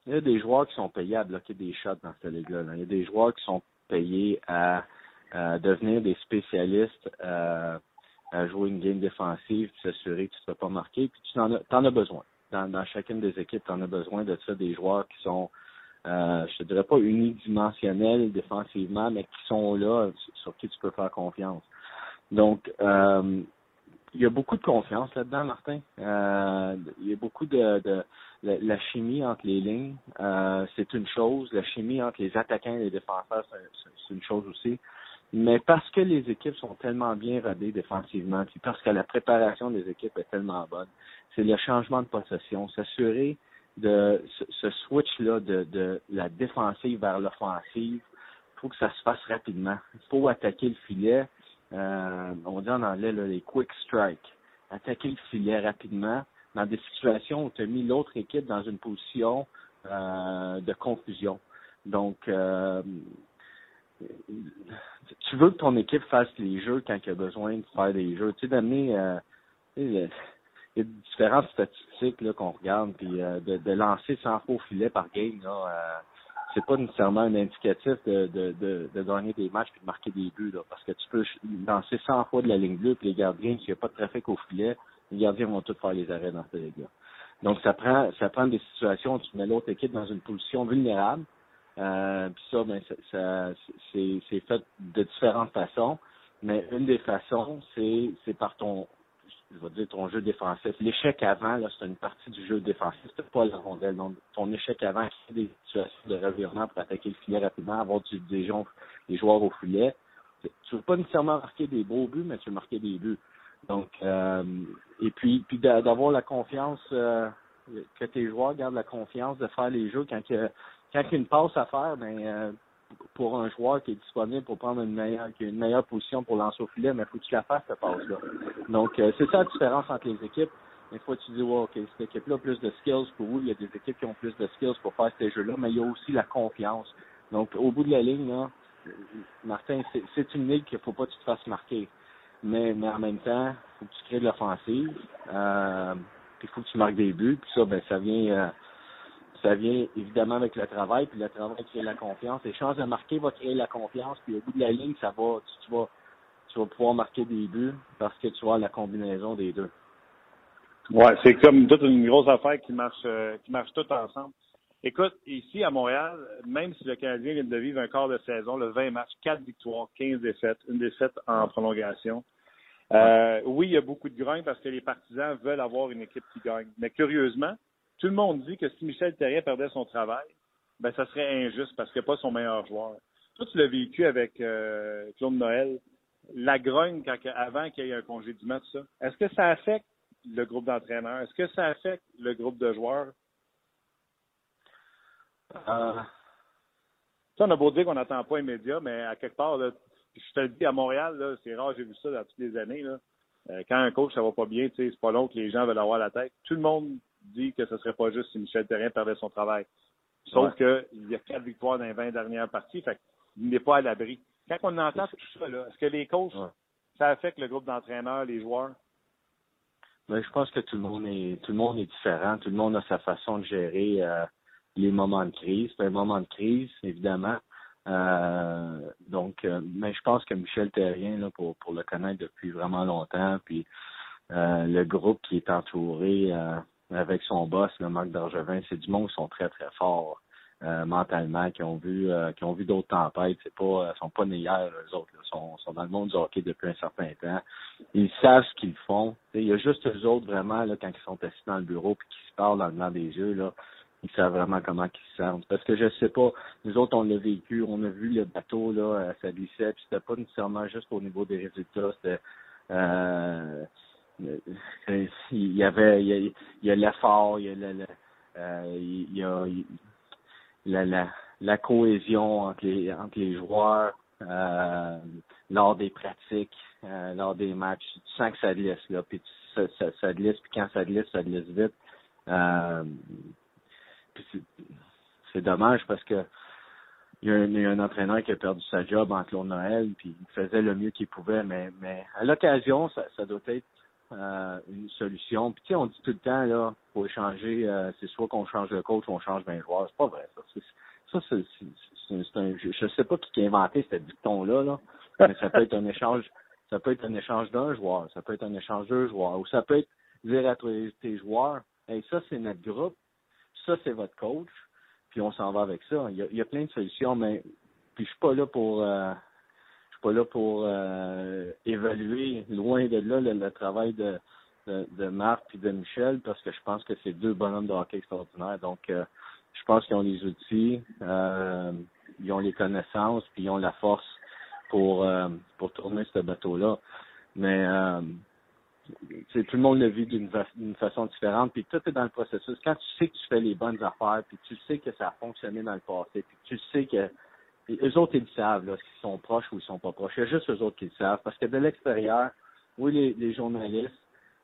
il y a des joueurs qui sont payés à bloquer des shots dans cette ligue-là. là. Il y a des joueurs qui sont payés à, à devenir des spécialistes, euh, à jouer une game défensive, puis s'assurer que tu ne te fais pas marquer. Puis tu en as, t'en as besoin. Dans, dans chacune des équipes, tu en as besoin de ça, des joueurs qui sont, euh, je te dirais pas unidimensionnels défensivement, mais qui sont là, sur- qui tu peux faire confiance. Donc, euh, il y a beaucoup de confiance là-dedans, Martin. Euh, il y a beaucoup de, de la, la chimie entre les lignes, euh, c'est une chose. La chimie entre les attaquants et les défenseurs, c'est une chose aussi. Mais parce que les équipes sont tellement bien rodées défensivement, puis parce que la préparation des équipes est tellement bonne, c'est le changement de possession, s'assurer de ce, switch-là de, de la défensive vers l'offensive. Faut que ça se fasse rapidement. Il faut attaquer le filet. Euh, on dit en anglais les quick strikes. Attaquer le filet rapidement dans des situations où tu as mis l'autre équipe dans une position euh, de confusion. Donc, euh, tu veux que ton équipe fasse les jeux quand il y a besoin de faire des jeux. Tu sais, d'amener euh, il y a différentes statistiques qu'on regarde, puis euh, de, lancer 100 faux filets par game, là, euh, c'est pas nécessairement un indicatif de, de, de, de, gagner des matchs puis de marquer des buts, là, parce que tu peux lancer 100 fois de la ligne bleue, puis les gardiens, s'il n'y a pas de trafic au filet, les gardiens vont tous faire les arrêts dans cette ligue-là. Donc, ça prend, ça prend des situations où tu mets l'autre équipe dans une position vulnérable, euh, puis ça, ben, ça, c'est, fait de différentes façons, mais une des façons, c'est, par ton je vais dire, ton jeu défensif. L'échec avant, là, c'est une partie du jeu défensif, c'est pas la rondelle. Donc, ton échec avant, c'est des situations de revirement pour attaquer le filet rapidement, avoir du, des, des joueurs au filet. Tu veux pas nécessairement marquer des beaux buts, mais tu veux marquer des buts. Donc, euh, et puis, puis d'avoir la confiance, euh, que tes joueurs gardent la confiance de faire les jeux quand a, quand il y a une passe à faire, ben, euh, pour un joueur qui est disponible pour prendre une meilleure, une meilleure position pour lancer au filet, mais il faut que tu la fasses, cette passe-là. Donc, euh, c'est ça la différence entre les équipes. Une fois, tu dis, wow, OK, cette équipe-là a plus de skills pour vous. Il y a des équipes qui ont plus de skills pour faire ces jeux-là, mais il y a aussi la confiance. Donc, au bout de la ligne, là, Martin, c'est une ligue qu'il ne faut pas que tu te fasses marquer. Mais, mais en même temps, il faut que tu crées de l'offensive. Euh, puis il faut que tu marques des buts. Puis ça, ben, ça vient... Euh, ça vient évidemment avec le travail, puis le travail crée la confiance. Les chances de marquer va créer la confiance, puis au bout de la ligne, ça va, tu, vas, tu vas pouvoir marquer des buts parce que tu as la combinaison des deux. Ouais, c'est comme toute une grosse affaire qui marche, euh, qui marche tout ensemble. Écoute, ici à Montréal, même si le Canadien vient de vivre un quart de saison, le 20 matchs, 4 victoires, 15 défaites, une défaite en prolongation. Euh, oui, il y a beaucoup de grains parce que les partisans veulent avoir une équipe qui gagne. Mais curieusement, tout le monde dit que si Michel Terrien perdait son travail, ben ça serait injuste parce qu'il n'est pas son meilleur joueur. Toi, tu l'as vécu avec euh, Claude Noël, la grogne quand, avant qu'il y ait un congédiement, tout ça. Est-ce que ça affecte le groupe d'entraîneurs? Est-ce que ça affecte le groupe de joueurs? Euh... Ça, on a beau dire qu'on n'attend pas immédiat, mais à quelque part, là, je te le dis, à Montréal, c'est rare, j'ai vu ça dans toutes les années. Là. Euh, quand un coach, ça va pas bien, c'est pas long que les gens veulent avoir la tête. Tout le monde dit que ce serait pas juste si Michel Terrien perdait son travail. Sauf que qu'il y a quatre victoires dans les 20 dernières parties, fait qu'il n'est pas à l'abri. Quand on entend tout ça, est-ce que les coachs, ça affecte le groupe d'entraîneurs, les joueurs? Ben, je pense que tout le monde est tout le monde est différent. Tout le monde a sa façon de gérer euh, les moments de crise. C'est un moment de crise, évidemment. Euh, donc, euh, mais je pense que Michel Terrien, là, pour, pour le connaître depuis vraiment longtemps, puis le groupe qui est entouré avec son boss, le Marc Bergevin, c'est du monde qui sont très, très forts euh, mentalement, qui ont vu euh, qui ont vu d'autres tempêtes. C'est pas euh, sont pas nés hier, eux autres. Ils sont, sont dans le monde du hockey depuis un certain temps. Ils savent ce qu'ils font. Il y a juste eux autres vraiment, là, quand ils sont assis dans le bureau puis qu'ils se parlent dans le blanc des yeux, là, ils savent vraiment comment ils se sentent. Parce que je sais pas, nous autres, on l'a vécu, on a vu le bateau, là, ça glissait, puis c'était pas nécessairement juste au niveau des résultats, c'était euh, il y avait il y a, l'effort, il y a la, euh, il y a la, la, la cohésion entre les entre les joueurs euh, lors des pratiques, euh, lors des matchs. Tu sens que ça glisse là, puis ça, ça, glisse, puis quand ça glisse, ça glisse vite. Euh, c'est dommage parce que il y, a un, un, entraîneur qui a perdu sa job en Claude Noël, puis il faisait le mieux qu'il pouvait, mais, mais à l'occasion, ça, ça doit être euh, une solution. Puis tu sais, on dit tout le temps là, pour échanger, euh, c'est soit qu'on change de coach ou on change d'un joueur. C'est pas vrai. Ça, ça c'est, un, je, sais pas qui a inventé ce dicton-là, là, mais ça peut être un échange. Ça peut être un échange d'un joueur, ça peut être un échange de joueurs, ou ça peut être dire à tes joueurs, hey, ça c'est notre groupe, ça c'est votre coach, puis on s'en va avec ça. Il y a, il y a plein de solutions, mais puis je suis pas là pour euh, pas là pour euh, évaluer loin de là le, travail de, de, de Marc et de Michel parce que je pense que c'est deux bonhommes de hockey extraordinaires. Donc, euh, je pense qu'ils ont les outils, euh, ils ont les connaissances, puis ils ont la force pour, pour tourner ce bateau-là. Mais tout le monde le vit d'une façon différente, puis tout est dans le processus. Quand tu sais que tu fais les bonnes affaires, puis tu sais que ça a fonctionné dans le passé, puis tu sais que les autres, ils le savent, là, s'ils sont proches ou ils sont pas proches. Il y a juste eux autres qui le savent. Parce que de l'extérieur, oui, les, journalistes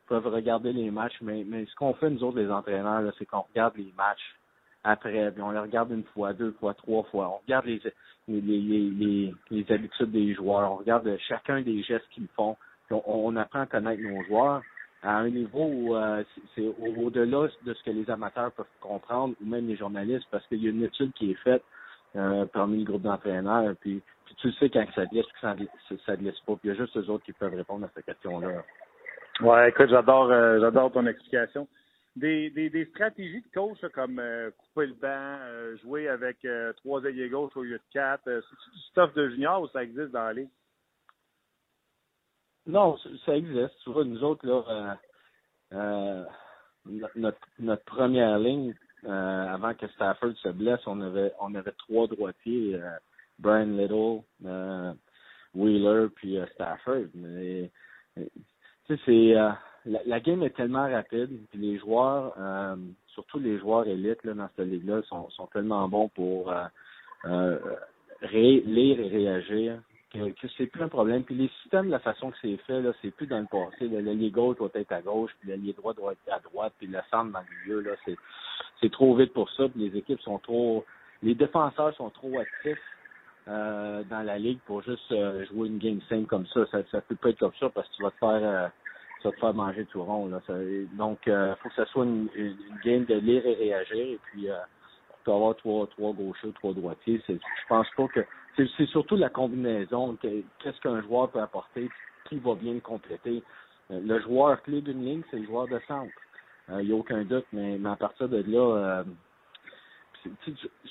peuvent regarder les matchs, mais, ce qu'on fait, nous autres, les entraîneurs, c'est qu'on regarde les matchs après, puis on les regarde une fois, deux fois, trois fois. On regarde les, les, les, les habitudes des joueurs, on regarde chacun des gestes qu'ils font. On, apprend à connaître nos joueurs à un niveau où euh, c'est au-delà de ce que les amateurs peuvent comprendre, ou même les journalistes, parce qu'il y a une étude qui est faite euh, parmi le groupe d'entraîneurs. Puis, tu sais quand ça glisse, que ça, ça glisse pas. Puis il y a juste eux autres qui peuvent répondre à cette question-là. Ouais, écoute, j'adore euh, j'adore ton explication. Des, des, des stratégies de coach comme euh, couper le banc, jouer avec trois ailiers gauche au lieu de quatre, c'est du stuff de junior ou ça existe dans la ligue? Non, ça existe. Tu vois, nous autres, là, notre, notre première ligne, euh, avant que Stafford se blesse, on avait on avait trois droitiers, euh, Brian Little, euh, Wheeler, puis Stafford. Sais, c'est la, game est tellement rapide, puis les joueurs, surtout les joueurs élites là, dans cette ligue-là, sont, sont tellement bons pour ré, lire et réagir que, c'est plus un problème. Puis les systèmes, la façon que c'est fait, là, c'est plus dans le passé. L'allié gauche doit être à gauche, puis l'allié droit doit être à droite, puis le centre dans le milieu, là, c'est c'est trop vite pour ça. Puis les équipes sont trop, les défenseurs sont trop actifs euh, dans la ligue pour juste euh, jouer une game simple comme ça. Ça, ça peut pas être comme ça parce que tu vas te faire, euh, tu te faire manger tout rond. Là. donc, il faut que ça soit une, une, game de lire et réagir. Et puis, tu peux avoir trois, trois gauchers, trois droitiers. Je pense pas que c'est surtout la combinaison. Qu'est-ce qu'un joueur peut apporter, qui va bien le compléter. Le joueur clé d'une ligne, c'est le joueur de centre. Il euh, n'y a aucun doute, mais, mais, à partir de là, euh,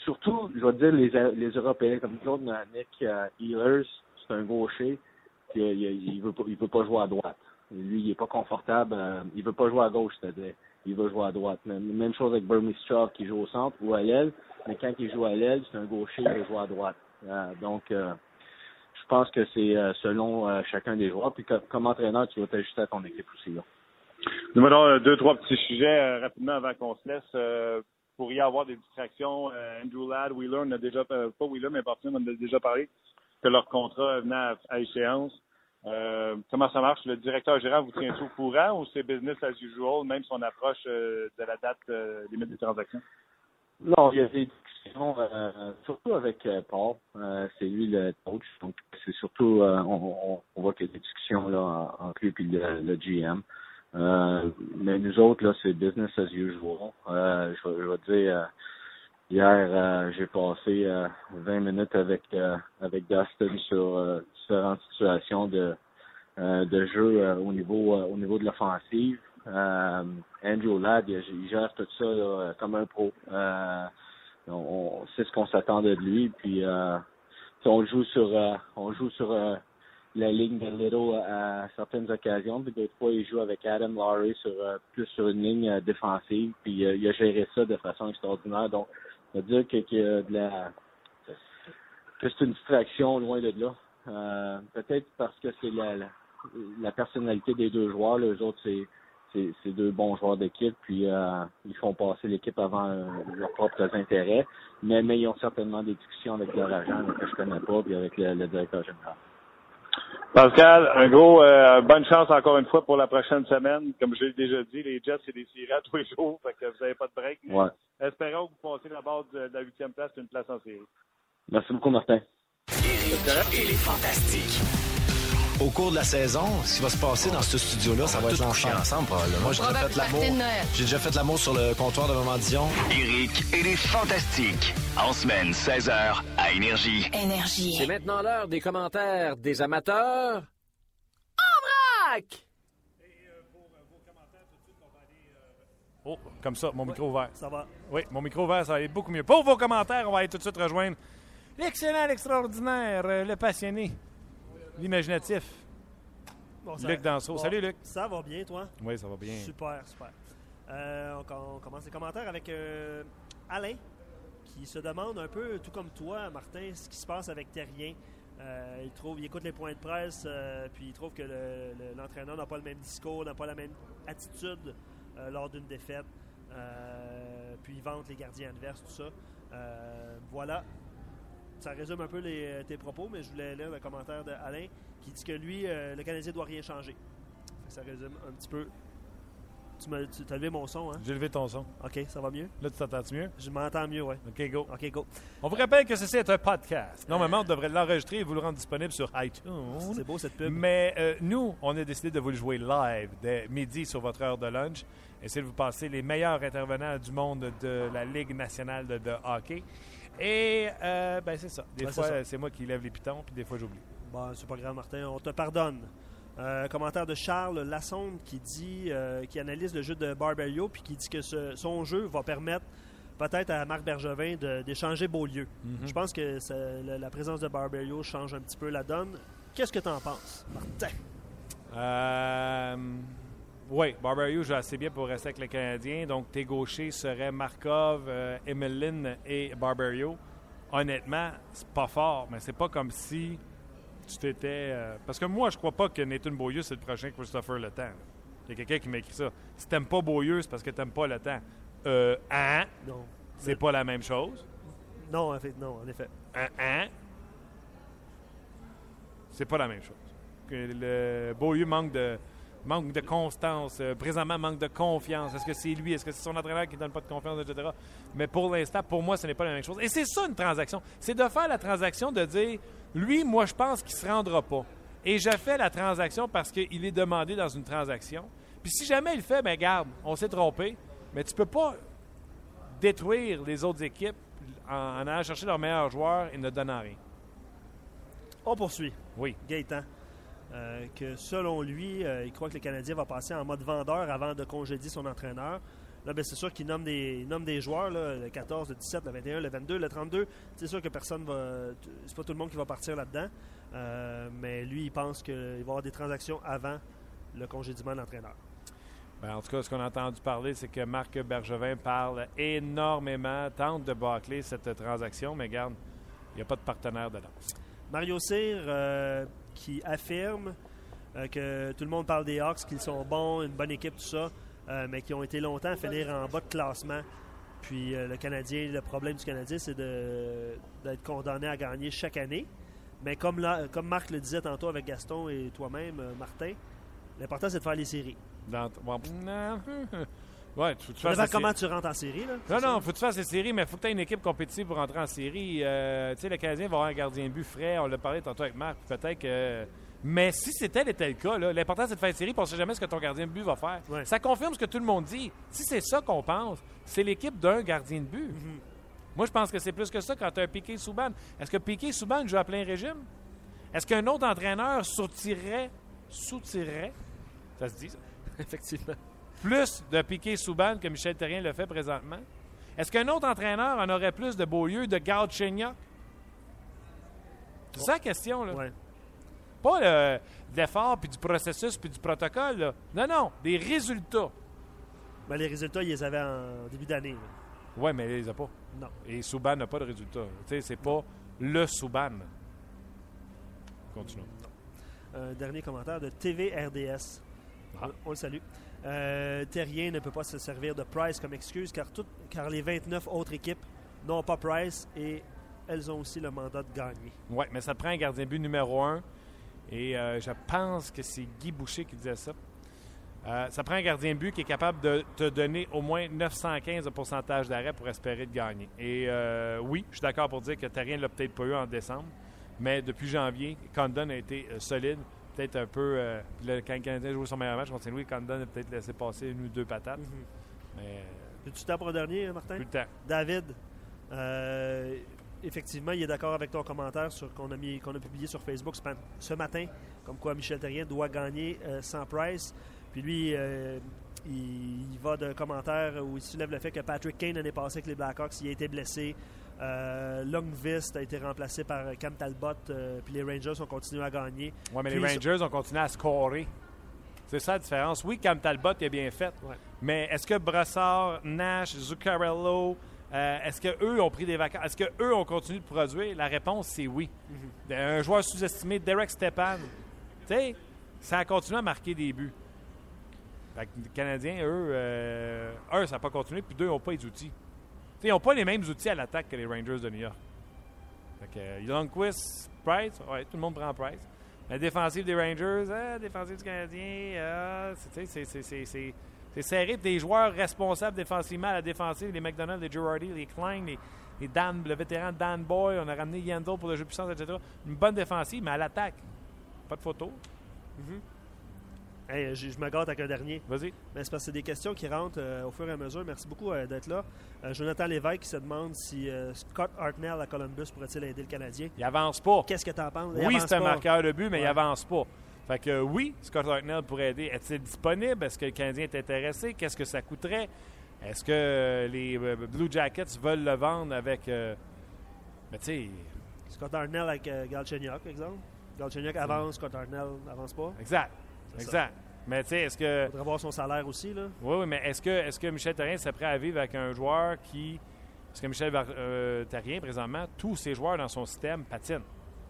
surtout, je vais dire, les, les Européens, comme nous autres, Nick euh, Ehlers, c'est un gaucher, puis il, il, veut pas, il veut pas jouer à droite. Lui, il est pas confortable, euh, il veut pas jouer à gauche, c'est-à-dire, il veut jouer à droite. Même, chose avec Burmese qui joue au centre ou à l'aile, mais quand il joue à l'aile, c'est un gaucher, il veut jouer à droite. donc, je pense que c'est selon chacun des joueurs. Puis comme, entraîneur, tu vas t'ajuster à ton équipe aussi. Là. Mettons euh, deux, trois petits sujets euh, rapidement avant qu'on se laisse. Euh, pour y avoir des distractions, Andrew Ladd, Wheeler, on a déjà, pas Wheeler, mais Barton, on a déjà parlé que leur contrat venait à, échéance. comment ça marche? Le directeur général vous tient au courant ou c'est business as usual, même si on approche de la date limite des transactions? Non, il y a des discussions, surtout avec Paul. c'est lui le coach. Donc, c'est surtout, on, voit qu'il y a des discussions là, entre lui et le GM. Euh, mais nous autres, là, c'est business as usual. Euh, je, je vais te dire, euh, hier, j'ai passé 20 minutes avec avec Dustin sur différentes situations de de jeu au niveau au niveau de l'offensive. Andrew Ladd, il, gère tout ça comme un pro. on, sait ce qu'on s'attendait de lui, puis on joue sur on joue sur la ligne de Little à certaines occasions. Puis des fois, il joue avec Adam Laurie sur euh, plus sur une ligne euh, défensive. Puis euh, il a géré ça de façon extraordinaire. Donc, on va dire que, que, de la que c'est une distraction loin de là. Peut-être parce que c'est la, la, personnalité des deux joueurs. Les autres, c'est c'est deux bons joueurs d'équipe, puis ils font passer l'équipe avant leurs propres intérêts. Mais, mais ils ont certainement des discussions avec leur agent que je connais pas, puis avec le directeur général. Pascal, un gros euh, bonne chance encore une fois pour la prochaine semaine. Comme je l'ai déjà dit, les Jets, c'est des séries à tous les jours, fait que vous n'avez pas de break. Ouais. Espérons que vous passez la base de, la huitième place une place en série. Merci beaucoup, Martin. Il est fantastique au cours de la saison, ce qui va se passer dans ce studio-là, ça va être ensemble. ensemble probablement. Moi, j'ai déjà fait l'amour. J'ai déjà fait l'amour sur le comptoir de Maman Dion. Eric et les Fantastiques. En semaine, 16h, à Énergie. Énergie. C'est maintenant l'heure des commentaires des amateurs. En vrac! Oh, comme ça, mon micro ouvert. Ça va. Oui, mon micro ouvert, ça va aller beaucoup mieux. Pour vos commentaires, on va aller tout de suite rejoindre l'excellent, l'extraordinaire, euh, le passionné, l'imaginatif. Luc Danseau. Salut, Luc. Ça va bien, toi? Oui, ça va bien. Super, super. Euh, on, commence les commentaires avec euh, Alain, qui se demande un peu, tout comme toi, Martin, ce qui se passe avec Terrien. Euh, il, trouve, il écoute les points de presse, puis il trouve que l'entraîneur n'a pas le même discours, n'a pas la même attitude lors d'une défaite. puis il vante les gardiens adverses, tout ça. voilà. Ça résume un peu tes propos, mais je voulais lire le commentaire d'Alain qui dit que lui, le Canadien ne doit rien changer. Ça résume un petit peu tu as, levé mon son, hein? J'ai levé ton son. OK, ça va mieux? Là, tu t'entends mieux? Je m'entends mieux, oui. OK, go. OK, go. On vous rappelle que ceci est un podcast. Normalement, on devrait l'enregistrer et vous le rendre disponible sur iTunes. C'est beau, cette pub. Mais euh, nous, on a décidé de vous le jouer live dès midi sur votre heure de lunch. Essayez de vous passer les meilleurs intervenants du monde de la Ligue nationale de, hockey. Et, euh, ben, c'est ça. Des fois, c'est moi qui lève les pitons, puis des fois, j'oublie. Bon, c'est pas grave, Martin. On te pardonne. Euh, commentaire de Charles Lassonde qui dit, euh, qui analyse le jeu de Barberio puis qui dit que son jeu va permettre peut-être à Marc Bergevin d'échanger Beaulieu. Mhm. Je pense que la, présence de Barberio change un petit peu la donne. Qu'est-ce que tu en penses, Martin? Euh, oui, Barberio joue assez bien pour rester avec les Canadiens. Donc, tes gauchers seraient Markov, Emeline et Barberio. Honnêtement, c'est pas fort, mais c'est pas comme si tu t'étais. Euh, parce que moi, je crois pas que Nathan Beaulieu, c'est le prochain Christopher Le Temps. Il y a quelqu'un qui m'a écrit ça. Si t'aimes pas Beaulieu, c'est parce que t'aimes pas Le Temps. Euh, hein? Non. C'est pas la même chose? Non, en fait, non, en effet. Hein? hein? C'est pas la même chose. Que le Beaulieu manque de manque de constance, euh, présentement manque de confiance. Est-ce que c'est lui? Est-ce que c'est son entraîneur qui ne donne pas de confiance, etc. Mais pour l'instant, pour moi, ce n'est pas la même chose. Et c'est ça une transaction. C'est de faire la transaction de dire lui, moi, je pense qu'il ne se rendra pas. Et je fais la transaction parce qu'il est demandé dans une transaction. Puis si jamais il fait, ben garde, on s'est trompé, mais tu ne peux pas détruire les autres équipes en, allant chercher leurs meilleurs joueurs et ne donnant rien. On poursuit. Oui. Gaëtan. Euh, que selon lui, euh, il croit que le Canadien va passer en mode vendeur avant de congédier son entraîneur. Là, ben, c'est sûr qu'il nomme des, nomme des joueurs, le 14, le 17, le 21, le 22, le 32. C'est sûr que personne va. C'est pas tout le monde qui va partir là-dedans. Euh, mais lui, il pense qu'il va y avoir des transactions avant le congédiement de l'entraîneur. Ben, en tout cas, ce qu'on a entendu parler, c'est que Marc Bergevin parle énormément, tente de bâcler cette transaction, mais garde, il n'y a pas de partenaire dedans. Mario Cyr, qui affirme euh, que tout le monde parle des Hawks, qu'ils sont bons, une bonne équipe, tout ça. Euh, mais qui ont été longtemps à finir en bas de classement. Puis euh, le Canadien, le problème du Canadien, c'est d'être condamné à gagner chaque année. Mais comme, comme Marc le disait tantôt avec Gaston et toi-même, euh, Martin, l'important c'est de faire les séries. Dans, Ouais, tu, tu comment tu rentres en série, là? Non, non, faut que tu fasses les séries, mais il faut que tu aies une équipe compétitive pour rentrer en série. tu sais, le Canadien va avoir un gardien de but frais. On l'a parlé tantôt avec Marc. Peut-être que mais si c'était le tel cas, l'important c'est de faire une série pour ne sait jamais ce que ton gardien de but va faire. Ça confirme ce que tout le monde dit. Si c'est ça qu'on pense, c'est l'équipe d'un gardien de but. Mhm. Moi, je pense que c'est plus que ça quand tu as un Piqué Souban. Est-ce que Piqué Souban joue à plein régime? Est-ce qu'un autre entraîneur soutirerait, soutirerait, ça se dit ça? Effectivement. Plus de Piqué Souban que Michel Terrien le fait présentement? Est-ce qu'un autre entraîneur en aurait plus de Beaulieu, de Galchenyuk? C'est ça la question, là. Pas l'effort, puis du processus, puis du protocole. Non, non, des résultats. Ben, les résultats, ils les avaient en début d'année. Oui, mais ils les a pas. Non. Et Souban n'a pas de résultats. Tu sais, c'est pas le Souban. Continuons. Un dernier commentaire de TVRDS. Ah. On, le salue. Euh, Terrien ne peut pas se servir de Price comme excuse car, car les 29 autres équipes n'ont pas Price et elles ont aussi le mandat de gagner. Oui, mais ça prend un gardien but numéro un et euh, je pense que c'est Guy Boucher qui disait ça. Euh, ça prend un gardien de but qui est capable de te donner au moins 915 de pourcentage d'arrêt pour espérer de gagner. Et oui, je suis d'accord pour dire que Terrien ne l'a peut-être pas eu en décembre, mais depuis janvier, Condon a été solide. Peut-être un peu. le, quand le Canadien joue son meilleur match contre Saint-Louis, Condon a peut-être laissé passer une ou deux patates. Mm-hmm. mais... tu temps pour un dernier, Martin? Plus de temps. David, effectivement, il est d'accord avec ton commentaire qu'on, a mis, qu'on a publié sur Facebook ce matin, comme quoi Michel Terrien doit gagner euh, sans Price. Puis lui, euh, il, va d'un commentaire où il soulève le fait que Patrick Kane l'année passée avec les Blackhawks, il a été blessé. Euh, Longvist a été remplacé par Cam Talbot, puis les Rangers ont continué à gagner. Oui, mais les Rangers ont continué à scorer. C'est ça la différence. Oui, Cam Talbot est bien fait, mais est-ce que Brassard, Nash, Zuccarello, Euh, est-ce qu'eux ont pris des vacances? Est-ce qu'eux ont continué de produire? La réponse, c'est oui. Mhm. Un joueur sous-estimé, Derek Stepan, tu sais, ça a continué à marquer des buts. Fait que les Canadiens, eux, euh, un, ça n'a pas continué, puis deux, ils n'ont pas les outils. Ils n'ont pas les mêmes outils à l'attaque que les Rangers de New York. Fait que, euh, Lundqvist, Price, ouais, tout le monde prend Price. La défensive des Rangers, la défensive du Canadien, euh, c'est serré. Des joueurs responsables défensivement à la défensive, les McDonald, les Girardi, les Klein, les, Dan, le vétéran Dan Boy, on a ramené Yandel pour le jeu puissance, etc. Une bonne défensive, mais à l'attaque, pas de photo. Mm-hmm je, me gâte avec un dernier. Vas-y. Mais c'est parce que c'est des questions qui rentrent euh, au fur et à mesure. Merci beaucoup euh, d'être là. Euh, Jonathan Lévesque qui se demande si Scott Hartnell à Columbus pourrait-il aider le Canadien. Il avance pas. Qu'est-ce que tu en penses? oui, c'est un marqueur de but, mais il avance pas. Fait que oui, Scott Hartnell pourrait aider. Est-il disponible? Est-ce que le Canadien est intéressé? Qu'est-ce que ça coûterait? Est-ce que les Blue Jackets veulent le vendre avec. mais tu sais. Scott Hartnell avec Galchenyuk, exemple. Galchenyuk avance, Scott Hartnell n'avance pas. Exact. Exact. Mais tu sais, est-ce que. Il faudrait voir son salaire aussi, là. Oui, oui, mais est-ce que, est que Michel Therrien serait prêt à vivre avec un joueur qui. Parce que Michel euh, Therrien, présentement, tous ses joueurs dans son système patinent.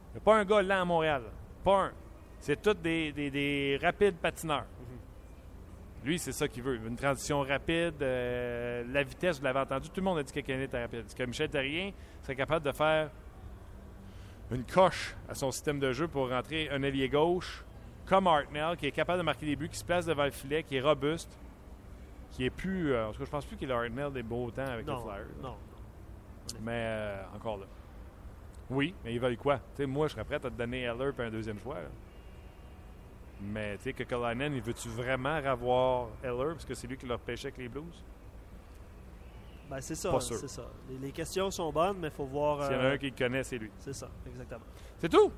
Il n'y a pas un gars là à Montréal. Pas un. C'est tous des, des, rapides patineurs. Mm-hmm. Lui, c'est ça qu'il veut. Une transition rapide, euh, la vitesse, vous l'avez entendu, tout le monde a dit que Kennedy était rapide. Est-ce que Michel Therrien serait capable de faire une coche à son système de jeu pour rentrer un ailier gauche comme Hartnell, qui est capable de marquer des buts, qui se place devant le filet, qui est robuste, qui est plus. Euh, en tout cas, je pense plus qu'il a Hartnell des beaux temps avec les Flyers. Non. Mais euh, encore là. Oui, mais ils veulent quoi? sais, moi, je serais prêt à te donner Heller et un deuxième choix. Mais tu sais, que Kalainen, il veut-tu vraiment avoir Heller parce que c'est lui qui leur pêchait avec les Blues? Ben, c'est ça. C'est ça. Les, questions sont bonnes, mais il faut voir. S'il y en a un qui le connaît, c'est lui. C'est ça, exactement. C'est tout?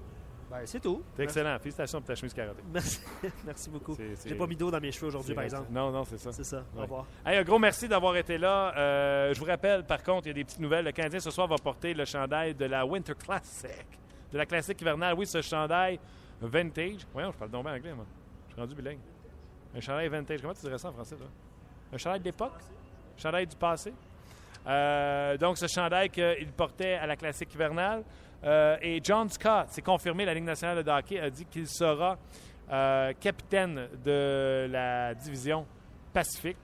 Ben, c'est tout. C'est excellent. Félicitations pour ta chemise carottée. Merci, merci beaucoup. J'ai pas mis d'eau dans mes cheveux aujourd'hui, par exemple. Non, non, c'est ça. C'est ça. Au revoir. un gros merci d'avoir été là. Euh, je vous rappelle, par contre, il y a des petites nouvelles. Le Canadien, ce soir, va porter le chandail de la Winter Classic, de la classique hivernale. Oui, ce chandail vintage. Voyons, je parle donc bien anglais, moi. Je suis rendu bilingue. Un chandail vintage. Comment tu dirais ça en français, toi? Un chandail d'époque? Un chandail du passé? Euh, donc, ce chandail qu'il portait à la classique hivernale. Euh, et John Scott, c'est confirmé, la Ligue nationale de hockey a dit qu'il sera euh, capitaine de la division Pacifique.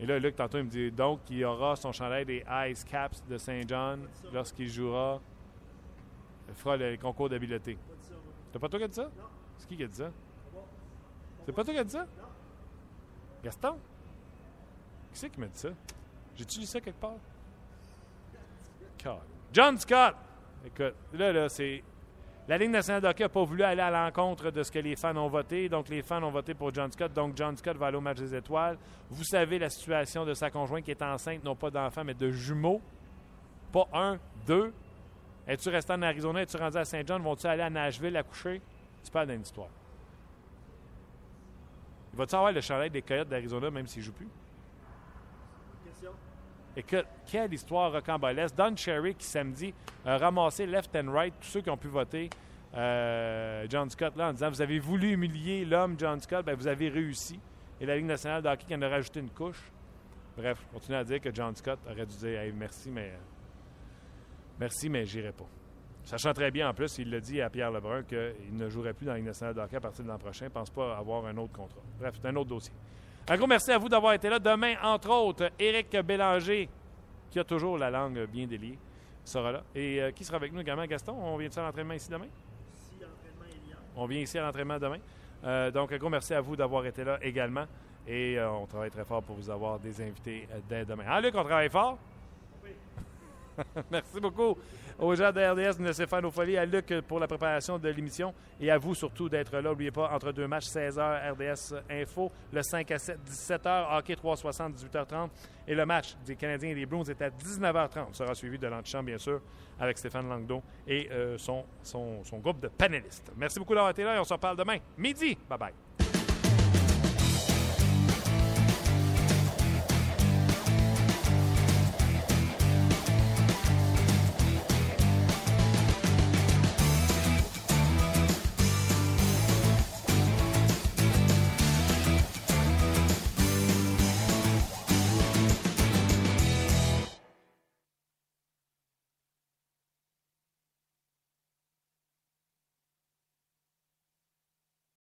Et là, Luc, tantôt, il me dit donc qu'il aura son chandail des Ice Caps de Saint John lorsqu'il jouera, il fera le concours d'habileté. C'est pas toi qui as dit ça? C'est qui qui a dit ça? C'est pas toi qui as dit ça? Gaston? Qui c'est qui m'a dit ça? J'ai-tu lu ça quelque part? John Scott! Écoute, là, là, c'est. La Ligue nationale de hockey n'a pas voulu aller à l'encontre de ce que les fans ont voté. Donc, les fans ont voté pour John Scott. Donc, John Scott va aller au match des étoiles. Vous savez la situation de sa conjointe qui est enceinte, non pas d'enfant, mais de jumeaux. Pas un, deux. Es-tu resté en Arizona? Es-tu rendu à Saint John? Vont-tu aller à Nashville accoucher? C'est pas dans l'histoire. Va-tu avoir le chalet des Coyotes d'Arizona même s'il joue plus? Écoute, quelle histoire rocambolesque. Don Cherry qui samedi a ramassé left and right tous ceux qui ont pu voter euh, John Scott là en disant Vous avez voulu humilier l'homme John Scott, ben, vous avez réussi. Et la Ligue nationale de hockey qui en a rajouté une couche. Bref, continue à dire que John Scott aurait dû dire merci, mais merci, mais j'irai pas. Sachant très bien en plus, il l'a dit à Pierre Lebrun qu'il ne jouerait plus dans la Ligue nationale de hockey à partir de l'an prochain. Il pense pas avoir un autre contrat. Bref, c'est un autre dossier. Un gros merci à vous d'avoir été là. Demain, entre autres, Éric Bélanger, qui a toujours la langue bien déliée, sera là. Et euh, qui sera avec nous également, Gaston? On vient à l'entraînement ici demain? On vient ici à l'entraînement demain. Euh, donc, un gros merci à vous d'avoir été là également. Et euh, on travaille très fort pour vous avoir des invités dès demain. Ah, Luc, on travaille fort? Merci beaucoup aux gens de RDS de nous laisser faire nos folies, à Luc pour la préparation de l'émission et à vous surtout d'être là. N'oubliez pas, entre deux matchs, 16h RDS Info, le 5 à 7, 17h, hockey 360, 18h30 et le match des Canadiens et des Bruins est à 19h30. sera suivi de l'antichambre, bien sûr, avec Stéphane Langdo et euh, son, son, son groupe de panélistes. Merci beaucoup d'avoir été là et on se reparle demain, midi. Bye bye.